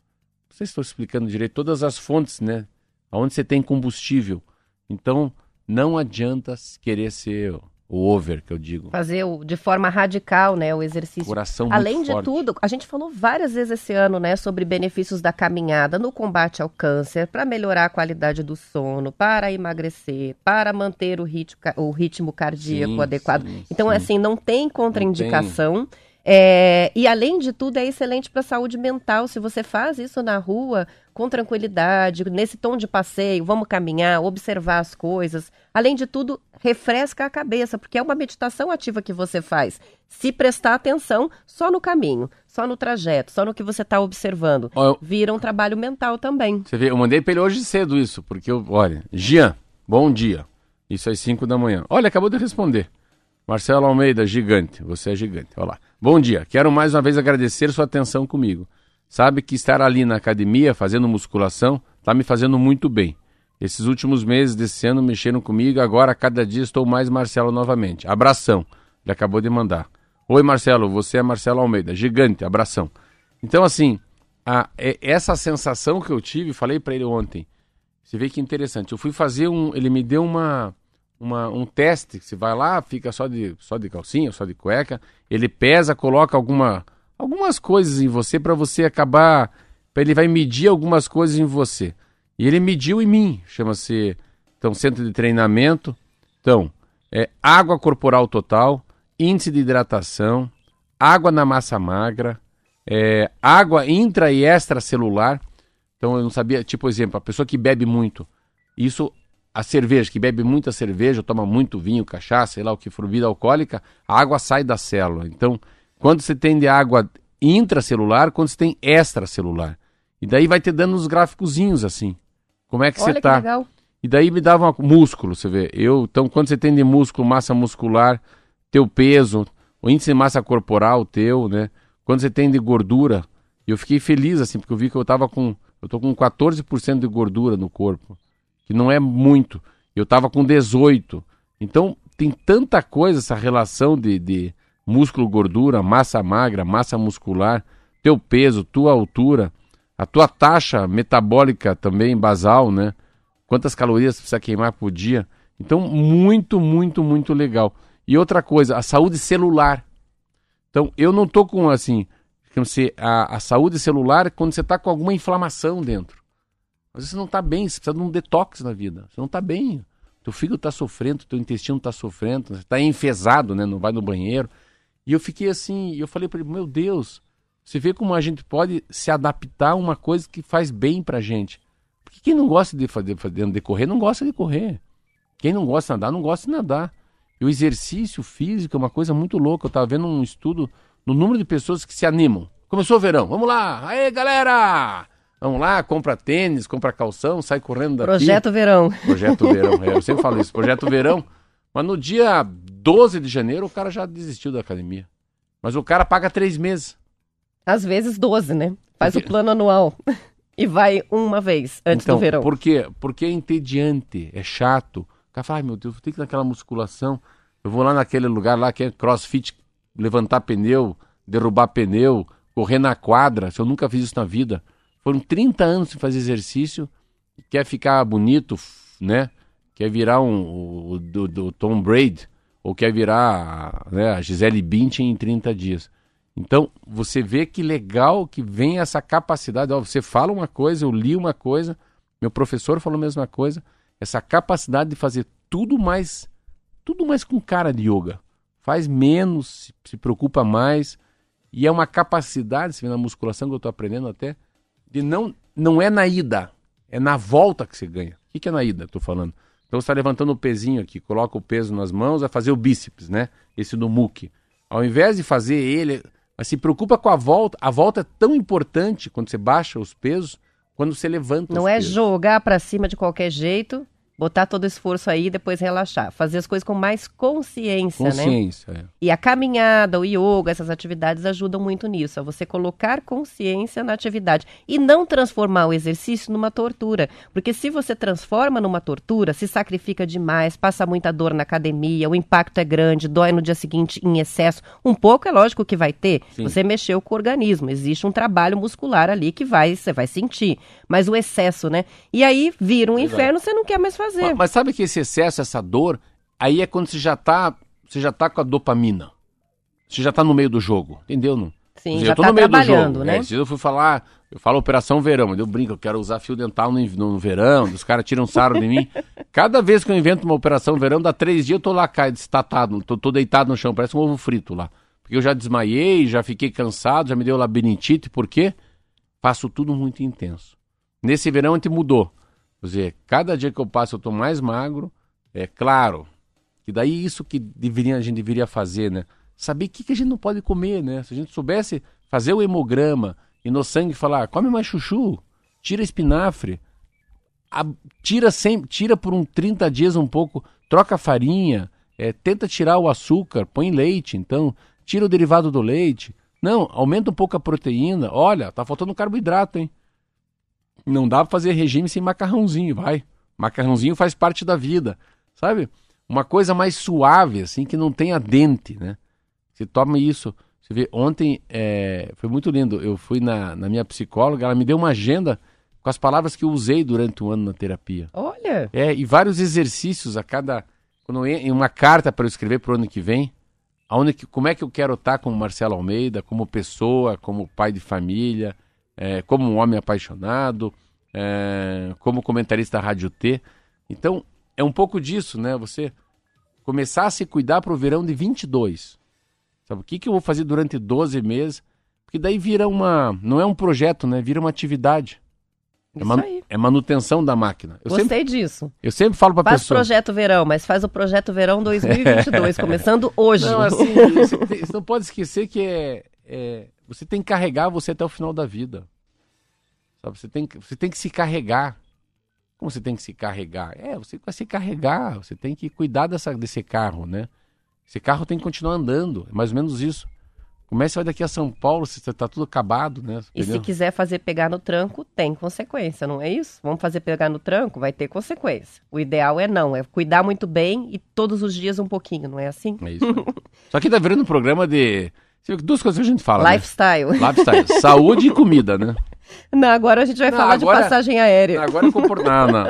Não sei se estou explicando direito, todas as fontes, né? Onde você tem combustível. Então não adianta querer ser o over, que eu digo. Fazer o- de forma radical, né, o exercício. Coração Além de forte. tudo, a gente falou várias vezes esse ano, né, sobre benefícios da caminhada no combate ao câncer, para melhorar a qualidade do sono, para emagrecer, para manter o ritmo, o ritmo cardíaco Sim, adequado. sim, então, sim. assim, não tem contraindicação. É, e além de tudo, é excelente para a saúde mental. Se você faz isso na rua, com tranquilidade, nesse tom de passeio, vamos caminhar, observar as coisas. Além de tudo, refresca a cabeça, porque é uma meditação ativa que você faz. Se prestar atenção só no caminho, só no trajeto, só no que você está observando. Eu- Vira um trabalho mental também. Você vê, eu mandei pra ele hoje cedo isso, porque eu, olha, Gian, bom dia. Isso às 5 da manhã. Olha, acabou de responder. Marcelo Almeida, gigante. Você é gigante. Olha lá. Bom dia. Quero mais uma vez agradecer sua atenção comigo. Sabe que estar ali na academia fazendo musculação tá me fazendo muito bem. Esses últimos meses desse ano mexeram comigo, agora cada dia estou mais Marcelo novamente. Abração. Ele acabou de mandar. Oi, Marcelo, você é Marcelo Almeida. Gigante, abração. Então, assim, a- é- essa sensação que eu tive, falei pra ele ontem. Você vê que interessante. Eu fui fazer um. Ele me deu uma, uma- um teste. Você vai lá, fica só de, só de calcinha, só de cueca. Ele pesa, coloca alguma, algumas coisas em você para você acabar. pra Ele vai medir algumas coisas em você. E ele mediu em mim. Chama-se. Então, centro de treinamento. Então, é água corporal total, índice de hidratação, água na massa magra, é, água intra e extracelular. Então eu não sabia, tipo, exemplo, a pessoa que bebe muito, isso, a cerveja, que bebe muita cerveja, toma muito vinho, cachaça, sei lá o que for, bebida alcoólica, a água sai da célula. Então, quando você tem de água intracelular, quando você tem extracelular. E daí vai te dando uns gráficozinhos assim. Como é que Olha você que tá? legal. E daí me dava um músculo, você vê. Eu, então, quando você tem de músculo, massa muscular, teu peso, o índice de massa corporal teu, né? Quando você tem de gordura, eu fiquei feliz, assim, porque eu vi que eu tava com. Eu tô com 14% de gordura no corpo, que não é muito. Eu tava com 18%. Então, tem tanta coisa essa relação de, de músculo-gordura, massa magra, massa muscular, teu peso, tua altura, a tua taxa metabólica também basal, né? quantas calorias você precisa queimar por dia. Então, muito, muito, muito legal. E outra coisa, a saúde celular. Então, eu não tô com assim, se a, a saúde celular é quando você tá com alguma inflamação dentro. Às vezes você não tá bem, você precisa de um detox na vida. Você não tá bem. Teu fígado tá sofrendo, teu intestino tá sofrendo, você tá enfesado, né? Não vai no banheiro. E eu fiquei assim, e eu falei para ele, meu Deus, você vê como a gente pode se adaptar a uma coisa que faz bem pra gente. Porque quem não gosta de fazer, fazer de correr, não gosta de correr. Quem não gosta de nadar, não gosta de nadar. E o exercício físico é uma coisa muito louca. Eu estava vendo um estudo no número de pessoas que se animam. Começou o verão, vamos lá! Aê, galera! Vamos lá, compra tênis, compra calção, sai correndo daqui. Projeto Verão. Projeto Verão, é, eu sempre falo isso, Projeto Verão. Mas no dia 12 de janeiro o cara já desistiu da academia. Mas o cara paga três meses. Às vezes 12, né? Faz Porque- o plano anual. E vai uma vez antes então, do verão. Por quê? Porque é entediante, é chato. O cara fala, ai meu Deus, eu tenho que ir naquela musculação. Eu vou lá naquele lugar lá que é crossfit, levantar pneu, derrubar pneu, correr na quadra. Se eu nunca fiz isso na vida. Foram 30 anos sem fazer exercício. Quer ficar bonito, né? Quer virar um, o, o- do, do Tom Brady. Ou quer virar né, a Gisele Bündchen em 30 dias. Então, você vê que legal que vem essa capacidade. Ó, você fala uma coisa, eu li uma coisa, meu professor falou a mesma coisa. Essa capacidade de fazer tudo mais, tudo mais com cara de yoga. Faz menos, se, se preocupa mais. E é uma capacidade, se vê na musculação que eu estou aprendendo até, de não, não é na ida, é na volta que você ganha. O que, que é na ida, estou falando? Então você está levantando o pezinho aqui, coloca o peso nas mãos, vai fazer o bíceps, né? Esse do muque. Ao invés de fazer ele, mas se preocupa com a volta. A volta é tão importante quando você baixa os pesos. quando você levanta os Não é pesos. jogar pra cima de qualquer jeito, botar todo o esforço aí e depois relaxar. Fazer as coisas com mais consciência, né? Consciência, é. E a caminhada, o yoga, essas atividades ajudam muito nisso, a você colocar consciência na atividade e não transformar o exercício numa tortura, porque se você transforma numa tortura, se sacrifica demais, passa muita dor na academia, o impacto é grande, dói no dia seguinte em excesso, um pouco é lógico que vai ter. Sim. Você mexeu com o organismo, existe um trabalho muscular ali que vai, você vai sentir, mas o excesso, né? E aí vira um Exato. inferno, você não quer mais fazer. Mas, mas sabe que esse excesso, essa dor, aí é quando você já tá, você já tá com a dopamina. Você já tá no meio do jogo, entendeu? Não? Sim, dizer, já eu tô tá no meio do jogo. né? É, eu fui falar, eu falo operação verão, mas eu brinco, eu quero usar fio dental no, no verão, os caras tiram sarro de mim. Cada vez que eu invento uma operação verão, dá três dias eu tô lá caído, estatado, tô, tô deitado no chão, parece um ovo frito lá. Porque eu já desmaiei, já fiquei cansado, já me deu labirintite, por quê? Faço tudo muito intenso. Nesse verão a gente mudou. Quer dizer, cada dia que eu passo eu tô mais magro, é claro. Que daí isso que deveria, a gente deveria fazer, né? Saber o que, que a gente não pode comer, né? Se a gente soubesse fazer o hemograma e no sangue falar, come mais chuchu, tira espinafre, a- tira sem, tira por um 30 dias um pouco, troca a farinha, é, tenta tirar o açúcar, põe leite, então, tira o derivado do leite. Não, aumenta um pouco a proteína. Olha, tá faltando carboidrato, hein? Não dá pra fazer regime sem macarrãozinho, vai. Macarrãozinho faz parte da vida, sabe? Uma coisa mais suave, assim, que não tenha dente, né? Você toma isso. Você vê, ontem é, foi muito lindo. Eu fui na, na minha psicóloga, ela me deu uma agenda com as palavras que eu usei durante um ano na terapia. Olha, É, e vários exercícios a cada. Quando eu, em uma carta para eu escrever para o ano que vem, aonde que, como é que eu quero estar como Marcelo Almeida, como pessoa, como pai de família, é, como um homem apaixonado, é, como comentarista da Rádio T. Então, é um pouco disso, né? Você começar a se cuidar para o verão de 22. Sabe o que, que eu vou fazer durante 12 meses? Porque daí vira uma. Não é um projeto, né? Vira uma atividade. É, aí. é manutenção da máquina. Eu sempre, Gostei disso. eu sempre falo para Faz o pessoa. projeto verão, mas faz o projeto verão 2022, começando hoje. Não, assim, você, tem- você não pode esquecer que é, é- você tem que carregar você até o final da vida. Sabe? Você tem, que- você tem que se carregar. Como você tem que se carregar? É, você vai se carregar, você tem que cuidar dessa, desse carro, né? Esse carro tem que continuar andando, é mais ou menos isso. Comece vai daqui a São Paulo, você tá tudo acabado, né? E se Entendeu? quiser fazer pegar no tranco, tem consequência, não é isso? Vamos fazer pegar no tranco, vai ter consequência. O ideal é não, é cuidar muito bem e todos os dias um pouquinho, não é assim? É isso. Só que tá virando um programa de. Duas coisas que a gente fala. né? Lifestyle. Lifestyle. Saúde e comida, né? Não, agora a gente vai Não, falar agora- de passagem aérea. Agora eu compor... Não, não.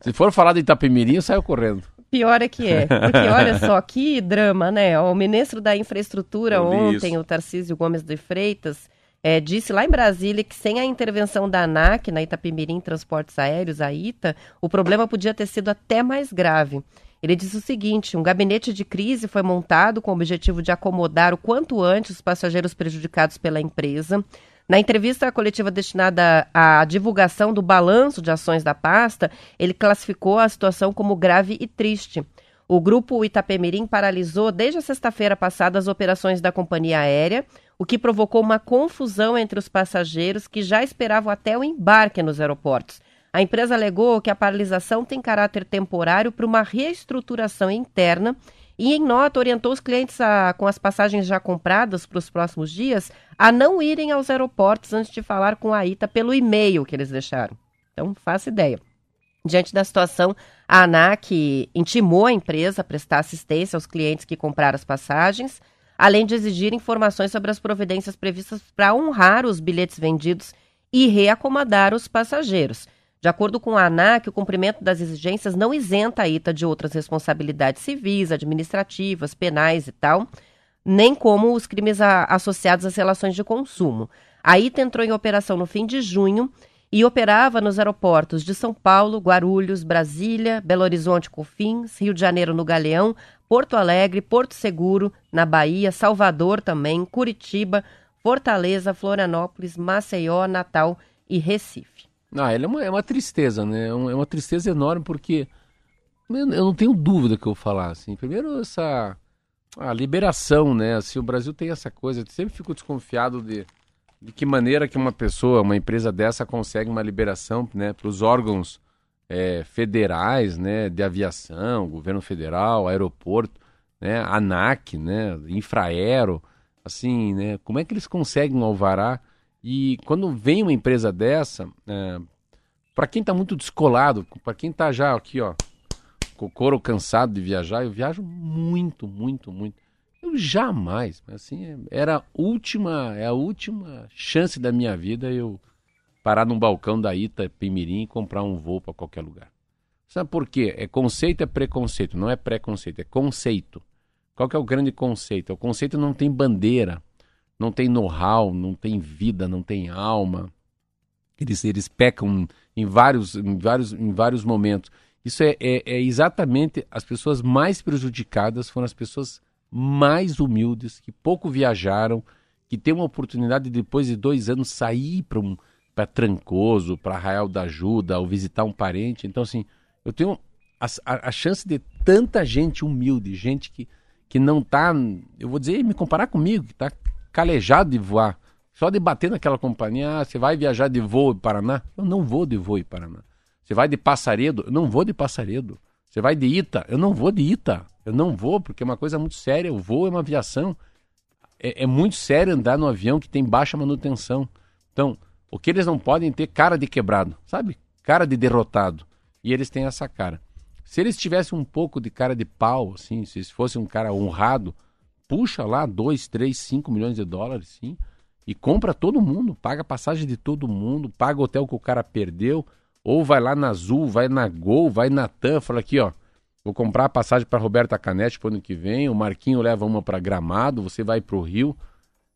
Se for falar de Itapemirim, eu saio correndo. Pior é que é. Porque olha só, que drama, né? O ministro da Infraestrutura Eu ontem, o Tarcísio Gomes de Freitas, eh, disse lá em Brasília que sem a intervenção da ANAC, na Itapemirim Transportes Aéreos, a ITA, o problema podia ter sido até mais grave. Ele disse o seguinte: um gabinete de crise foi montado com o objetivo de acomodar o quanto antes os passageiros prejudicados pela empresa. Na entrevista coletiva destinada à divulgação do balanço de ações da pasta, ele classificou a situação como grave e triste. O grupo Itapemirim paralisou desde a sexta-feira passada as operações da companhia aérea, o que provocou uma confusão entre os passageiros que já esperavam até o embarque nos aeroportos. A empresa alegou que a paralisação tem caráter temporário para uma reestruturação interna e, em nota, orientou os clientes a- com as passagens já compradas para os próximos dias a não irem aos aeroportos antes de falar com a ITA pelo e-mail que eles deixaram. Então, faça ideia. Diante da situação, a ANAC intimou a empresa a prestar assistência aos clientes que compraram as passagens, além de exigir informações sobre as providências previstas para honrar os bilhetes vendidos e reacomodar os passageiros. De acordo com a ANAC, o cumprimento das exigências não isenta a ITA de outras responsabilidades civis, administrativas, penais e tal, nem como os crimes associados às relações de consumo. A ITA entrou em operação no fim de junho e operava nos aeroportos de São Paulo, Guarulhos, Brasília, Belo Horizonte, Confins, Rio de Janeiro no Galeão, Porto Alegre, Porto Seguro, na Bahia, Salvador também, Curitiba, Fortaleza, Florianópolis, Maceió, Natal e Recife. Ah, é uma, é uma tristeza, né? É é uma tristeza enorme porque eu, não tenho dúvida que eu vou falar, assim. Primeiro, essa a liberação, né? Assim, o Brasil tem essa coisa, sempre fico desconfiado de de que maneira que uma pessoa, uma empresa dessa consegue uma liberação né, para os órgãos é, federais né, de aviação, governo federal, aeroporto, né, ANAC, né, Infraero, assim, né, como é que eles conseguem um alvará? E quando vem uma empresa dessa, é, para quem está muito descolado, para quem está já aqui, ó, com o couro cansado de viajar, eu viajo muito, muito, muito. Jamais, assim, era a última, é a última chance da minha vida eu parar num balcão da Ita Pimirim e comprar um voo para qualquer lugar. Sabe por quê? É conceito, é preconceito, não é preconceito, é conceito. Qual que é o grande conceito? O conceito não tem bandeira, não tem know-how, não tem vida, não tem alma. Eles, eles pecam em vários, em vários, em vários momentos. Isso é, é, é exatamente as pessoas mais prejudicadas foram as pessoas mais humildes, que pouco viajaram, que têm uma oportunidade de, depois de dois anos sair para um, Trancoso, para Arraial da Ajuda, ou visitar um parente. Então, assim, eu tenho a, a, a chance de tanta gente humilde, gente que, que não tá, eu vou dizer, me comparar comigo, que tá calejado de voar. Só de bater naquela companhia, ah, você vai viajar de voo em Paraná? Eu não vou de voo em Paraná. Você vai de Passaredo? Eu não vou de Passaredo. Você vai de Ita? Eu não vou de Ita. Eu não vou, porque é uma coisa muito séria. O voo é uma aviação. É, é muito sério andar no avião que tem baixa manutenção. Então, o que eles não podem ter cara de quebrado, sabe? Cara de derrotado. E eles têm essa cara. Se eles tivessem um pouco de cara de pau, assim, se eles fossem um cara honrado, puxa lá 2, 3, 5 milhões de dólares, sim, e compra todo mundo, paga a passagem de todo mundo, paga o hotel que o cara perdeu, ou vai lá na Azul, vai na Gol, vai na TAM, fala aqui, ó, vou comprar a passagem para Roberta Canete pro ano que vem, o Marquinho leva uma para Gramado, você vai pro Rio.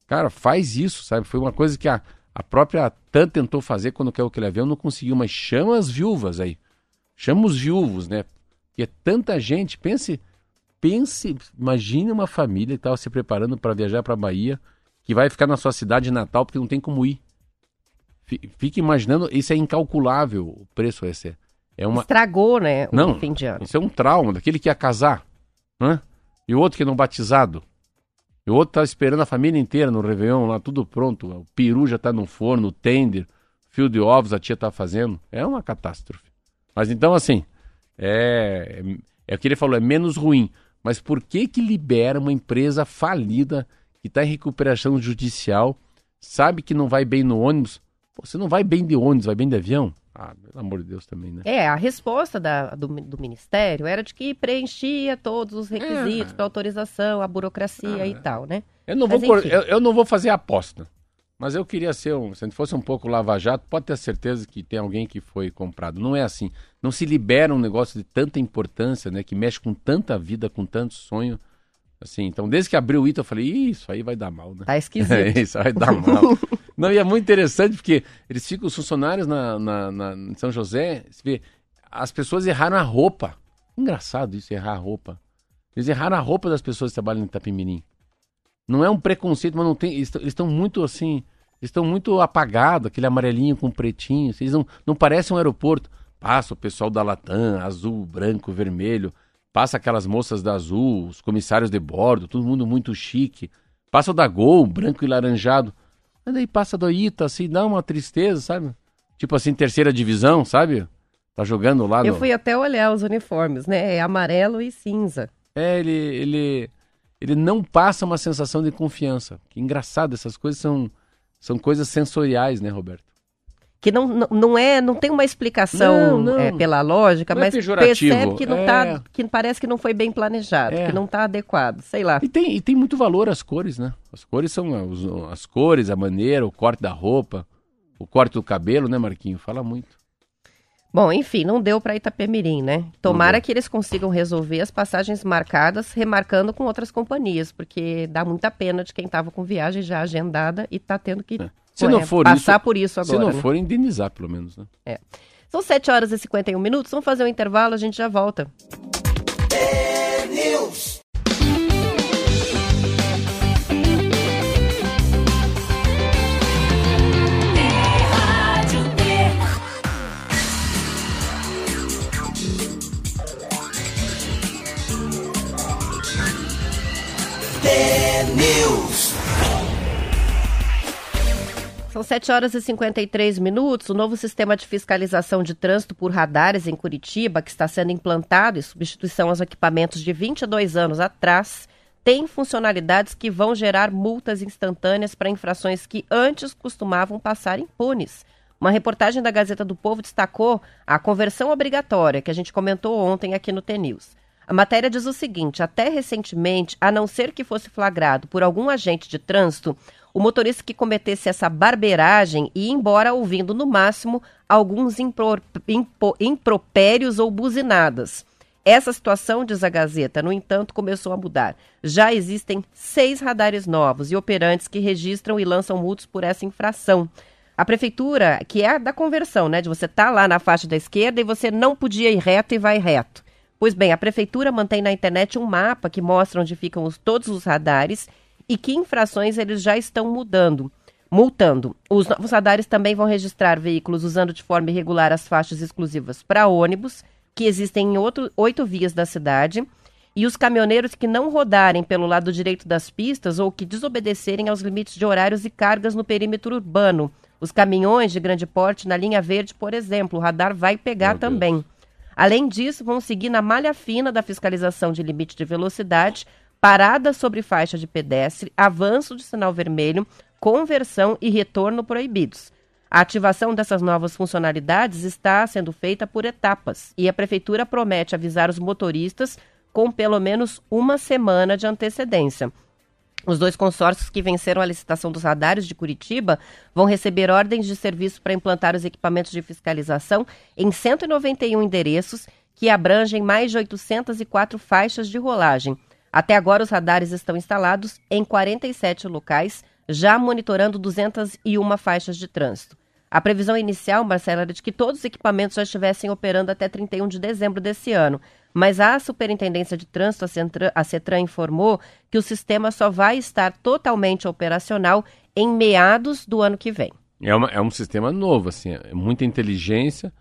Cara, faz isso, sabe? Foi uma coisa que a, a própria TAM tentou fazer quando quer o que avião, não conseguiu, mas chama as viúvas aí. Chama os viúvos, né? E é tanta gente, pense, pense, imagine uma família que estava se preparando para viajar para Bahia, que vai ficar na sua cidade natal porque não tem como ir. Fi- Fique imaginando, isso é incalculável o preço esse. É uma, Estragou, né, o Não. fim de ano. isso é um trauma daquele que ia casar, né? E o outro que não batizado. E o outro tá esperando a família inteira no Réveillon, lá tudo pronto. O peru já tá no forno, o tender, fio de ovos a tia tá fazendo. É uma catástrofe. Mas então, assim, é, é o que ele falou, é menos ruim. Mas por que que libera uma empresa falida que está em recuperação judicial, sabe que não vai bem no ônibus? Pô, você não vai bem de ônibus, vai bem de avião? Ah, pelo amor de Deus também, né? É, a resposta da- do, do Ministério era de que preenchia todos os requisitos É. para autorização, a burocracia e tal, né? Eu não, vou Mas, enfim. eu, eu não vou fazer aposta. Mas eu queria ser um. Se fosse um pouco lava-jato, pode ter certeza que tem alguém que foi comprado. Não é assim. Não se libera um negócio de tanta importância, né? Que mexe com tanta vida, com tanto sonho. Assim, então, desde que abriu o Ita, eu falei, "Ih, isso aí vai dar mal, né? Tá esquisito. isso vai dar mal. Não, e é muito interessante porque eles ficam, os funcionários na, na, na- em São José, você vê, as pessoas erraram a roupa. Engraçado isso, errar a roupa. Eles erraram a roupa das pessoas que trabalham em Itapemirim. Não é um preconceito, mas não tem. Eles estão muito assim. Eles estão muito apagados, aquele amarelinho com pretinho. Eles não, não parecem um aeroporto. Passa o pessoal da Latam, azul, branco, vermelho. Passa aquelas moças da Azul, os comissários de bordo, todo mundo muito chique. Passa o da Gol, branco e laranjado. Mas daí passa do Ita, assim, dá uma tristeza, sabe? Tipo assim, terceira divisão, sabe? Tá jogando lá Eu fui até olhar os uniformes, né? É amarelo e cinza. É, ele, ele, ele não passa uma sensação de confiança. Que engraçado, essas coisas são, são coisas sensoriais, né, Roberto? Que não, não, é, não tem uma explicação Não, não. é, pela lógica, Não é mas pejorativo, percebe que não é. tá, que parece que não foi bem planejado, É. que não tá adequado, sei lá. E tem, e tem muito valor as cores, né? As cores são os- as cores, a maneira, o corte da roupa, o corte do cabelo, né, Marquinho? Fala muito. Bom, enfim, não deu para Itapemirim, né? Tomara que eles consigam resolver as passagens marcadas, remarcando com outras companhias, porque dá muita pena de quem tava com viagem já agendada e tá tendo que Se não for passar isso- por isso agora. Se não né? for, indenizar, pelo menos, né? São 7 horas e 51 minutos, vamos fazer um intervalo, a gente já volta. News. Rádio T. T News. São 7 horas e 53 minutos. O novo sistema de fiscalização de trânsito por radares em Curitiba, que está sendo implantado em substituição aos equipamentos de 22 anos atrás, tem funcionalidades que vão gerar multas instantâneas para infrações que antes costumavam passar impunes. Uma reportagem da Gazeta do Povo destacou a conversão obrigatória, que a gente comentou ontem aqui no TNews. A matéria diz o seguinte: até recentemente, a não ser que fosse flagrado por algum agente de trânsito, o motorista que cometesse essa barbeiragem ia embora ouvindo, no máximo, alguns impro, impropérios ou buzinadas. Essa situação, diz a Gazeta, no entanto, começou a mudar. Já existem seis radares novos e operantes que registram e lançam multas por essa infração. A prefeitura, que é a da conversão, né? De você estar tá lá na faixa da esquerda e você não podia ir reto e vai reto. Pois bem, a prefeitura mantém na internet um mapa que mostra onde ficam os, todos os radares e que infrações eles já estão mudando, multando. Os novos radares também vão registrar veículos usando de forma irregular as faixas exclusivas para ônibus, que existem em outro, oito vias da cidade, e os caminhoneiros que não rodarem pelo lado direito das pistas ou que desobedecerem aos limites de horários e cargas no perímetro urbano. Os caminhões de grande porte na linha verde, por exemplo, o radar vai pegar também. Além disso, vão seguir na malha fina da fiscalização de limite de velocidade parada sobre faixa de pedestre, avanço de sinal vermelho, conversão e retorno proibidos. A ativação dessas novas funcionalidades está sendo feita por etapas e a Prefeitura promete avisar os motoristas com pelo menos uma semana de antecedência. Os dois consórcios que venceram a licitação dos radares de Curitiba vão receber ordens de serviço para implantar os equipamentos de fiscalização em 191 endereços que abrangem mais de 804 faixas de rolagem. Até agora, os radares estão instalados em 47 locais, já monitorando 201 faixas de trânsito. A previsão inicial, Marcela, era de que todos os equipamentos já estivessem operando até 31 de dezembro desse ano. Mas a Superintendência de Trânsito, a CETRAN, informou que o sistema só vai estar totalmente operacional em meados do ano que vem. É, uma, é um sistema novo, assim, é muita inteligência,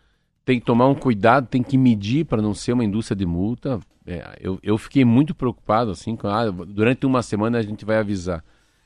tem que tomar um cuidado, tem que medir para não ser uma indústria de multa. É, eu, eu fiquei muito preocupado, assim, com, ah, durante uma semana a gente vai avisar.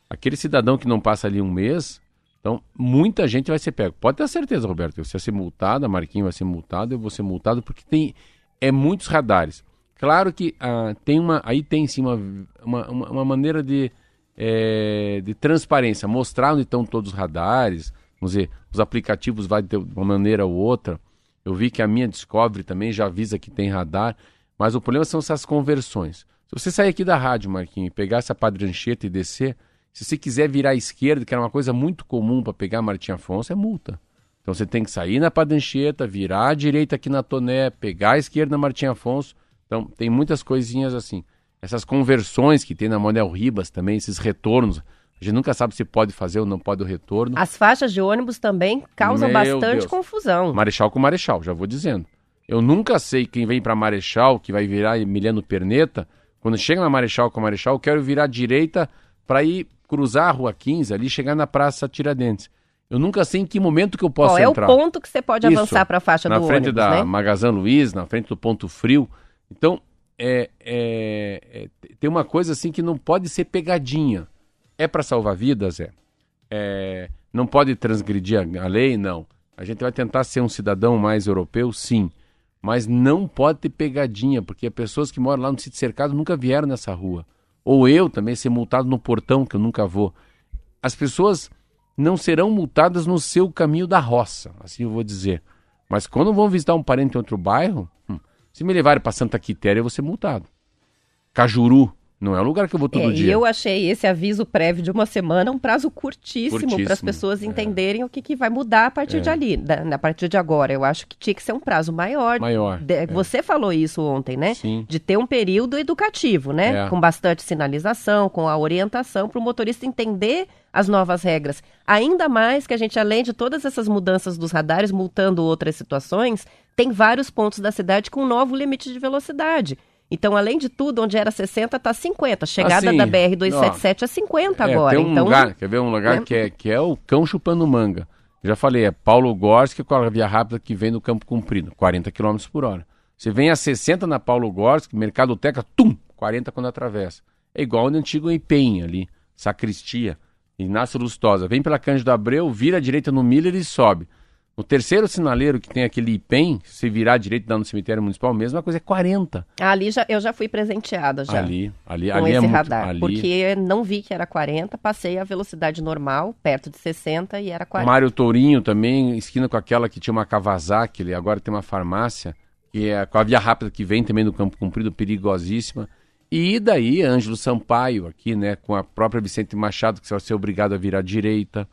Aquele cidadão que não passa ali um mês, então muita gente vai ser pego. Pode ter certeza, Roberto, você vai ser multado, a Marquinhos vai ser multado, eu vou ser multado, porque tem é muitos radares. Claro que ah, tem uma, aí tem sim uma, uma, uma maneira de, é, de transparência, mostrar onde estão todos os radares, vamos dizer, os aplicativos vai de uma maneira ou outra. Eu vi que a minha Discovery também já avisa que tem radar. Mas o problema são essas conversões. Se você sair aqui da rádio, Marquinhos, e pegar essa padrancheta e descer, se você quiser virar à esquerda, que era uma coisa muito comum para pegar Martim Afonso, é multa. Então você tem que sair na padrancheta, virar à direita aqui na Toné, pegar à esquerda na Martim Afonso. Então tem muitas coisinhas assim. Essas conversões que tem na Manuel Ribas também, esses retornos. A gente nunca sabe se pode fazer ou não pode o retorno. As faixas de ônibus também causam Meu bastante Deus. confusão. Marechal com Marechal, já vou dizendo. Eu nunca sei quem vem para Marechal, que vai virar Emiliano Perneta. Quando chega na Marechal com Marechal, eu quero virar à direita para ir cruzar a Rua 15 ali, chegar na Praça Tiradentes. Eu nunca sei em que momento que eu posso Qual entrar. é o ponto que você pode Isso, avançar para a faixa do ônibus, Na frente da né? Magazan Luiz, na frente do Ponto Frio. Então, é, é, é, tem uma coisa assim que não pode ser pegadinha. É para salvar vidas, é. é. Não pode transgredir a, a lei, não. A gente vai tentar ser um cidadão mais europeu, sim. Mas não pode ter pegadinha, porque pessoas que moram lá no sítio cercado nunca vieram nessa rua. Ou eu também ser multado no portão, que eu nunca vou. As pessoas não serão multadas no seu caminho da roça, assim eu vou dizer. Mas quando vão visitar um parente em outro bairro, hum, se me levarem para Santa Quitéria, eu vou ser multado. Cajuru, não é o lugar que eu vou todo é, dia. E eu achei esse aviso prévio de uma semana um prazo curtíssimo para as pessoas é. entenderem é. o que, que vai mudar a partir é. de ali, da, a partir de agora. Eu acho que tinha que ser um prazo maior. Maior. De, é. Você falou isso ontem, né? Sim. De ter um período educativo, né? É. Com bastante sinalização, com a orientação para o motorista entender as novas regras. Ainda mais que a gente, além de todas essas mudanças dos radares, multando outras situações, tem vários pontos da cidade com novo limite de velocidade. Então, além de tudo, onde era 60, está 50. Chegada assim, da BR-277 é 50 é, agora. Tem um então, lugar, quer ver um lugar né? que, é, que é o cão chupando manga. Já falei, é Paulo Gorski com a via rápida que vem no Campo Comprido, 40 km por hora. Você vem a 60 na Paulo Gorski, Mercado Teca, tum, 40 quando atravessa. É igual no antigo Empenha ali, Sacristia. Inácio Lustosa. Vem pela Cândido Abreu, vira à direita no Miller e sobe. No terceiro sinaleiro, que tem aquele IPEM, se virar à direita dá no cemitério municipal, mesma coisa, é 40. Ali já, eu já fui presenteada já. Ali, ali, com ali esse é muito, radar. ali. Porque não vi que era 40, passei a velocidade normal, perto de 60 e era 40. Mário Tourinho também, esquina com aquela que tinha uma Kawasaki, ele agora tem uma farmácia, que é com a via rápida que vem também do Campo Comprido, perigosíssima. E daí, Ângelo Sampaio aqui, né, com a própria Vicente Machado, que você vai ser obrigado a virar direita.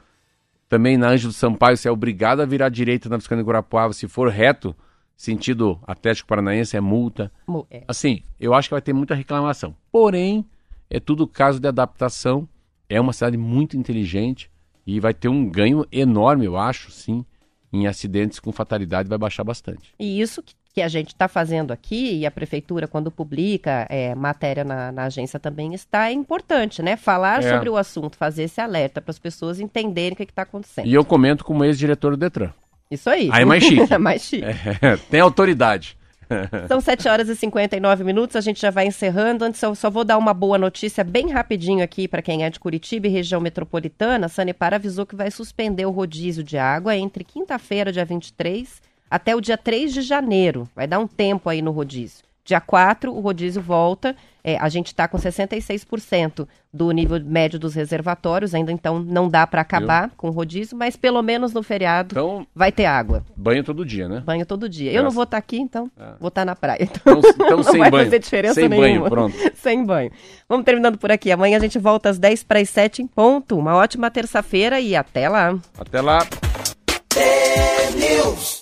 Também na Ângelo Sampaio, você é obrigado a virar direita na Visconde de Guarapuava, se for reto, sentido Atlético Paranaense, é multa. É. Assim, eu acho que vai ter muita reclamação. Porém, é tudo caso de adaptação. É uma cidade muito inteligente e vai ter um ganho enorme, eu acho, sim, em acidentes com fatalidade vai baixar bastante. E isso que, que a gente está fazendo aqui, e a prefeitura, quando publica é, matéria na, na agência também está, é importante, né? Falar É. sobre o assunto, fazer esse alerta para as pessoas entenderem o que está acontecendo. E eu comento como ex-diretor do Detran. Isso aí. Aí é mais chique. mais chique. É, tem autoridade. São 7 horas e 59 minutos, a gente já vai encerrando. Antes, eu só vou dar uma boa notícia bem rapidinho aqui para quem é de Curitiba e região metropolitana. A Sanepar avisou que vai suspender o rodízio de água entre quinta-feira, dia 23, até o dia 3 de janeiro. Vai dar um tempo aí no rodízio. Dia 4, o rodízio volta. É, a gente está com 66% do nível médio dos reservatórios, ainda então não dá para acabar com o rodízio, mas pelo menos no feriado Então, vai ter água. banho todo dia, né? Banho todo dia. Eu não Graças- vou estar aqui, então Ah. vou estar na praia. Então, então não sem vai banho. fazer diferença sem nenhuma. banho, pronto. Sem banho. Vamos terminando por aqui. Amanhã a gente volta às 10 para as 7 em ponto. Uma ótima terça-feira e até lá. Até lá. News.